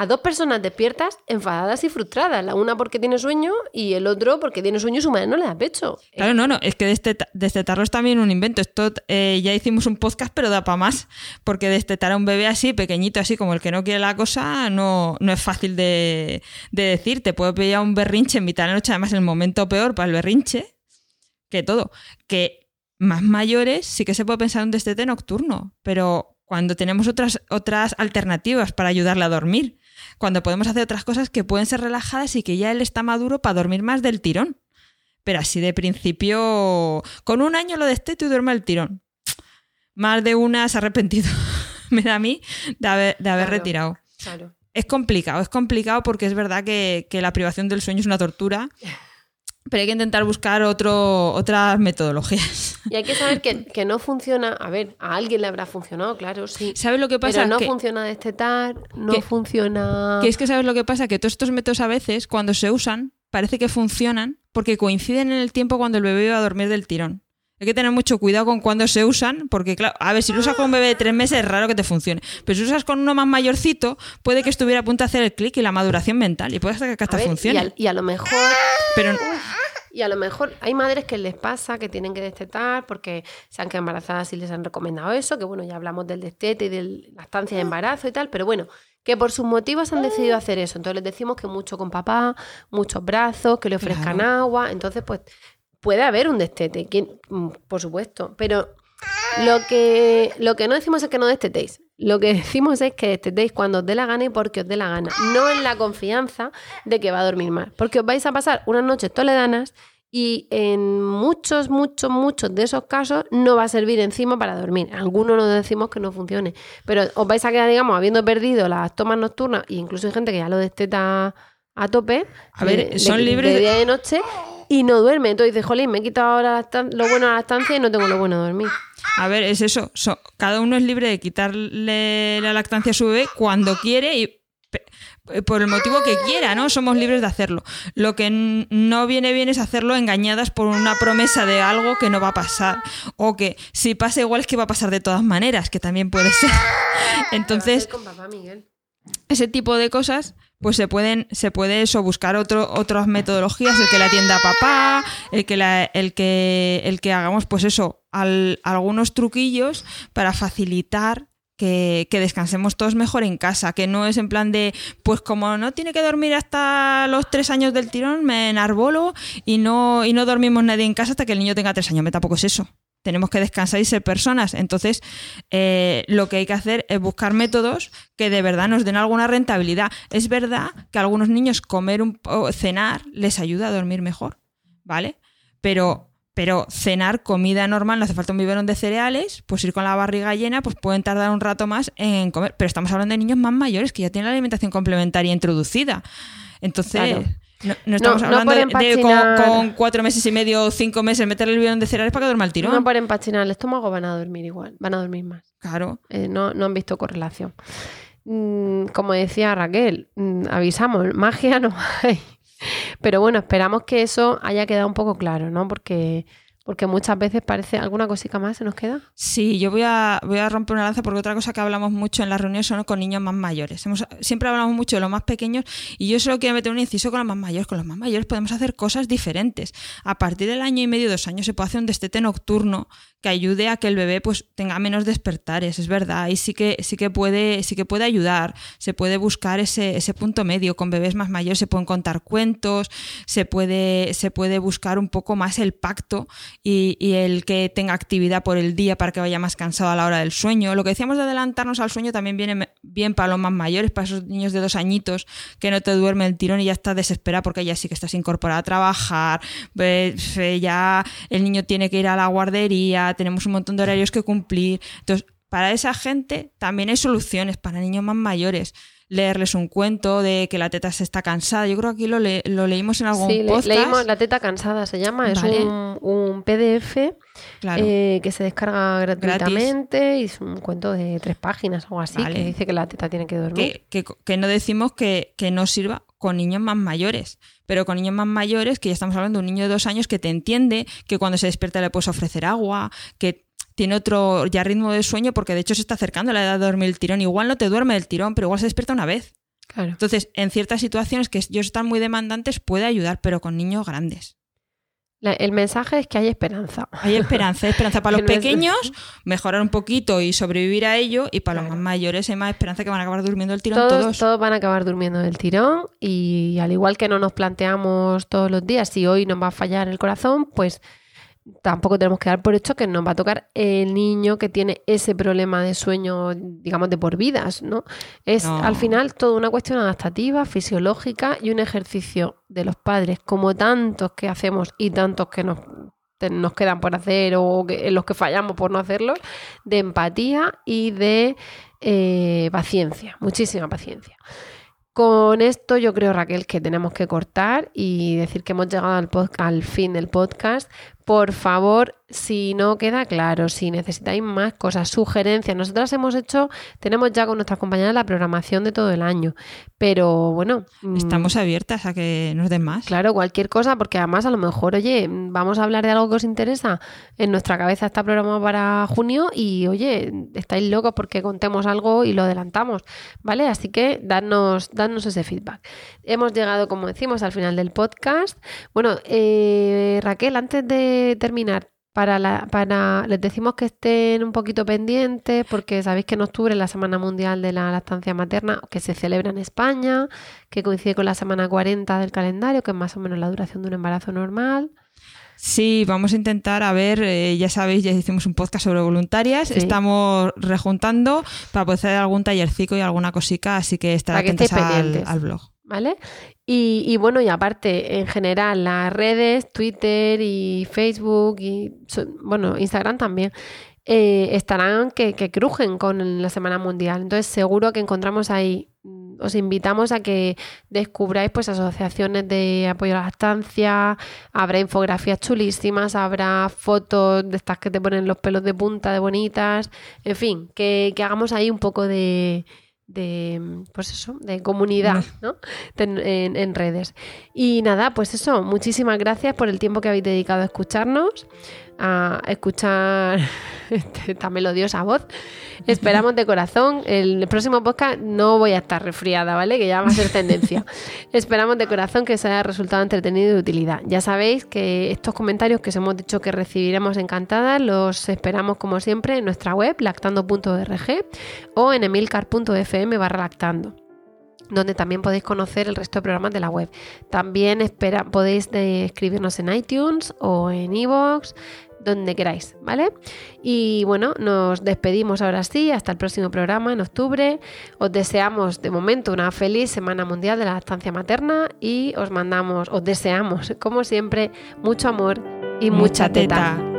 S1: a dos personas despiertas, enfadadas y frustradas. La una porque tiene sueño y el otro porque tiene sueño y su madre no le da pecho.
S2: Claro, no, no, es que desteta- destetarlo es también un invento. Esto eh, ya hicimos un podcast, pero da para más. Porque destetar a un bebé así, pequeñito, así como el que no quiere la cosa, no, no es fácil de, de decir. Te puede pillar un berrinche en mitad de la noche, además el momento peor para el berrinche que todo. Que más mayores sí que se puede pensar en un destete nocturno, pero cuando tenemos otras, otras alternativas para ayudarle a dormir, cuando podemos hacer otras cosas que pueden ser relajadas y que ya él está maduro para dormir más del tirón. Pero así de principio, con un año lo desteto y duerme el tirón. Más de una se ha arrepentido, me da a mí, de haber, de haber
S1: Claro.
S2: retirado.
S1: Claro.
S2: Es complicado, es complicado porque es verdad que, que la privación del sueño es una tortura. pero hay que intentar buscar otro, otras metodologías.
S1: Y hay que saber que, que no funciona. A ver, a alguien le habrá funcionado, claro, sí.
S2: ¿Sabes lo que pasa?
S1: Pero no
S2: Que-
S1: funciona destetar, no
S2: que-
S1: funciona.
S2: Que es que sabes lo que pasa, que todos estos métodos a veces, cuando se usan, parece que funcionan porque coinciden en el tiempo cuando el bebé va a dormir del tirón. Hay que tener mucho cuidado con cuando se usan, porque claro, a ver, si lo usas con un bebé de tres meses es raro que te funcione. Pero si usas con uno más mayorcito, puede que estuviera a punto de hacer el clic y la maduración mental. Y puede ser que hasta
S1: ver,
S2: funcione.
S1: Y a, y a lo mejor.
S2: Pero
S1: Y a lo mejor hay madres que les pasa que tienen que destetar porque se han quedado embarazadas y les han recomendado eso, que bueno, ya hablamos del destete y de la estancia de embarazo y tal, pero bueno, que por sus motivos han decidido hacer eso. Entonces les decimos que mucho con papá, muchos brazos, que le ofrezcan agua, entonces pues puede haber un destete, ¿quién? Mm, por supuesto, pero lo que, lo que no decimos es que no destetéis. Lo que decimos es que destetéis cuando os dé la gana y porque os dé la gana. No en la confianza de que va a dormir mal. Porque os vais a pasar unas noches toledanas y en muchos, muchos, muchos de esos casos no va a servir encima para dormir. Algunos nos decimos que no funcione. Pero os vais a quedar, digamos, habiendo perdido las tomas nocturnas e incluso hay gente que ya lo desteta a tope.
S2: A ver,
S1: de-
S2: son
S1: de-
S2: libres
S1: de- día y de noche y no duerme. Entonces dices, jolín, me he quitado ahora lo bueno a la estancia y no tengo lo bueno de dormir.
S2: A ver, es eso. so- cada uno es libre de quitarle la lactancia a su bebé cuando quiere y por el motivo que quiera, ¿no? Somos libres de hacerlo. Lo que no viene bien es hacerlo engañadas por una promesa de algo que no va a pasar. O que si pasa igual es que va a pasar de todas maneras, que también puede ser. Entonces,
S1: con papá Miguel.
S2: Ese tipo de cosas pues se pueden se puede eso buscar otro, otras metodologías el que la atienda a papá el que la- el que el que hagamos pues eso al- algunos truquillos para facilitar que, que descansemos todos mejor en casa, que no es en plan de, pues como no tiene que dormir hasta los tres años del tirón, me enarbolo y no, y no dormimos nadie en casa hasta que el niño tenga tres años. Me tampoco es eso. Tenemos que descansar y ser personas. Entonces, eh, lo que hay que hacer es buscar métodos que de verdad nos den alguna rentabilidad. Es verdad que a algunos niños comer un, o cenar les ayuda a dormir mejor, ¿vale? Pero, pero cenar comida normal, no hace falta un biberón de cereales, pues ir con la barriga llena, pues pueden tardar un rato más en comer. Pero estamos hablando de niños más mayores que ya tienen la alimentación complementaria introducida. Entonces,
S1: Claro.
S2: no, no estamos
S1: no
S2: hablando de, de con,
S1: empachinar-
S2: con cuatro meses y medio o cinco meses meterle el biberón de cereales para que duerma el tirón.
S1: No por empachinar el estómago van a dormir igual, van a dormir más.
S2: Claro.
S1: Eh, no, no han visto correlación. Mm, como decía Raquel, mm, avisamos, magia no hay. Pero bueno, esperamos que eso haya quedado un poco claro, ¿no? Porque, porque muchas veces parece alguna cosita más se nos queda.
S2: Sí, yo voy a, voy a romper una lanza porque otra cosa que hablamos mucho en las reuniones son con niños más mayores. Hemos- siempre hablamos mucho de los más pequeños y yo solo quiero meter un inciso con los más mayores. Con los más mayores podemos hacer cosas diferentes. A partir del año y medio, dos años, se puede hacer un destete nocturno que ayude a que el bebé pues tenga menos despertares, es verdad. Y sí que, sí que puede, sí que puede ayudar. Se puede buscar ese, ese punto medio. Con bebés más mayores se pueden contar cuentos, se puede, se puede buscar un poco más el pacto y, y el que tenga actividad por el día para que vaya más cansado a la hora del sueño. Lo que decíamos de adelantarnos al sueño también viene bien para los más mayores, para esos niños de dos añitos que no te duerme el tirón y ya estás desesperada porque ya sí que estás incorporada a trabajar, ya el niño tiene que ir a la guardería, tenemos un montón de horarios que cumplir. Entonces, para esa gente también hay soluciones para niños más mayores. Leerles un cuento de que la teta se está cansada. Yo creo que aquí lo, le- lo leímos en algún
S1: Sí,
S2: podcast.
S1: leímos La teta cansada, se llama. Es
S2: Vale.
S1: un, un PDF
S2: Claro.
S1: eh, que se descarga gratuitamente y es un cuento de tres páginas o algo así
S2: Vale.
S1: que dice que la teta tiene que dormir.
S2: que, que- que no decimos que, que no sirva con niños más mayores, pero con niños más mayores, que ya estamos hablando de un niño de dos años que te entiende, que cuando se despierta le puedes ofrecer agua, que tiene otro ya ritmo de sueño, porque de hecho se está acercando a la edad de dormir el tirón. Igual no te duerme el tirón, pero igual se despierta una vez.
S1: Claro.
S2: Entonces, en ciertas situaciones que ellos están muy demandantes, puede ayudar, pero con niños grandes.
S1: La- el mensaje es que hay esperanza.
S2: Hay esperanza, hay esperanza para los
S1: El
S2: pequeños, mejorar un poquito y sobrevivir a ello, y para los más mayores hay más esperanza que van a acabar durmiendo el tirón
S1: Todos,
S2: todos.
S1: todos van a acabar durmiendo del tirón y al igual que no nos planteamos todos los días si hoy nos va a fallar el corazón, pues tampoco tenemos que dar por hecho que nos va a tocar el niño que tiene ese problema de sueño, digamos, de por vidas, ¿no? Es
S2: No.
S1: al final toda una cuestión adaptativa, fisiológica y un ejercicio de los padres, como tantos que hacemos y tantos que nos, nos quedan por hacer o que- en los que fallamos por no hacerlos, de empatía y de eh, paciencia, muchísima paciencia. Con esto yo creo, Raquel, que tenemos que cortar y decir que hemos llegado al, al fin del podcast. Por favor, si no queda claro, si necesitáis más cosas, sugerencias, nosotras hemos hecho, tenemos ya con nuestras compañeras la programación de todo el año, pero bueno.
S2: mm, Estamos abiertas a que nos den más.
S1: Claro, cualquier cosa, porque además a lo mejor, oye, vamos a hablar de algo que os interesa, en nuestra cabeza está programado para junio y, oye, estáis locos porque contemos algo y lo adelantamos, ¿vale? Así que dadnos, dadnos ese feedback. Hemos llegado, como decimos, al final del podcast. Bueno, eh, Raquel, antes de terminar, para, la, para les decimos que estén un poquito pendientes porque sabéis que en octubre es la Semana Mundial de la Lactancia Materna que se celebra en España, que coincide con la semana 40 del calendario, que es más o menos la duración de un embarazo normal.
S2: Sí, vamos a intentar, a ver, eh, ya sabéis, ya hicimos un podcast sobre voluntarias,
S1: Sí.
S2: estamos rejuntando para poder hacer algún tallercico y alguna cosica, así que estar atentos al, al blog.
S1: ¿Vale? Y, y bueno, y aparte, en general, las redes, Twitter y Facebook y bueno, Instagram también, eh, estarán que, que crujen con la Semana Mundial. Entonces, seguro que encontramos ahí. mm, Os invitamos a que descubráis pues asociaciones de apoyo a la lactancia, habrá infografías chulísimas, habrá fotos de estas que te ponen los pelos de punta de bonitas, en fin, que, que hagamos ahí un poco de, de pues eso, de comunidad, ¿no? Ten- en, en redes. Y nada, pues eso, muchísimas gracias por el tiempo que habéis dedicado a escucharnos, a escuchar esta melodiosa voz. Esperamos de corazón. El próximo podcast no voy a estar resfriada, ¿vale? Que ya va a ser tendencia. Esperamos de corazón que os haya resultado entretenido y de utilidad. Ya sabéis que estos comentarios que os hemos dicho que recibiremos encantadas los esperamos como siempre en nuestra web lactando.org o en emilcar.fm barra lactando donde también podéis conocer el resto de programas de la web. También espera, podéis de- escribirnos en iTunes o en iVoox, donde queráis, ¿vale? Y bueno, nos despedimos ahora sí, hasta el próximo programa en octubre. Os deseamos de momento una feliz Semana Mundial de la Lactancia Materna y os mandamos, os deseamos, como siempre, mucho amor y mucha, teta.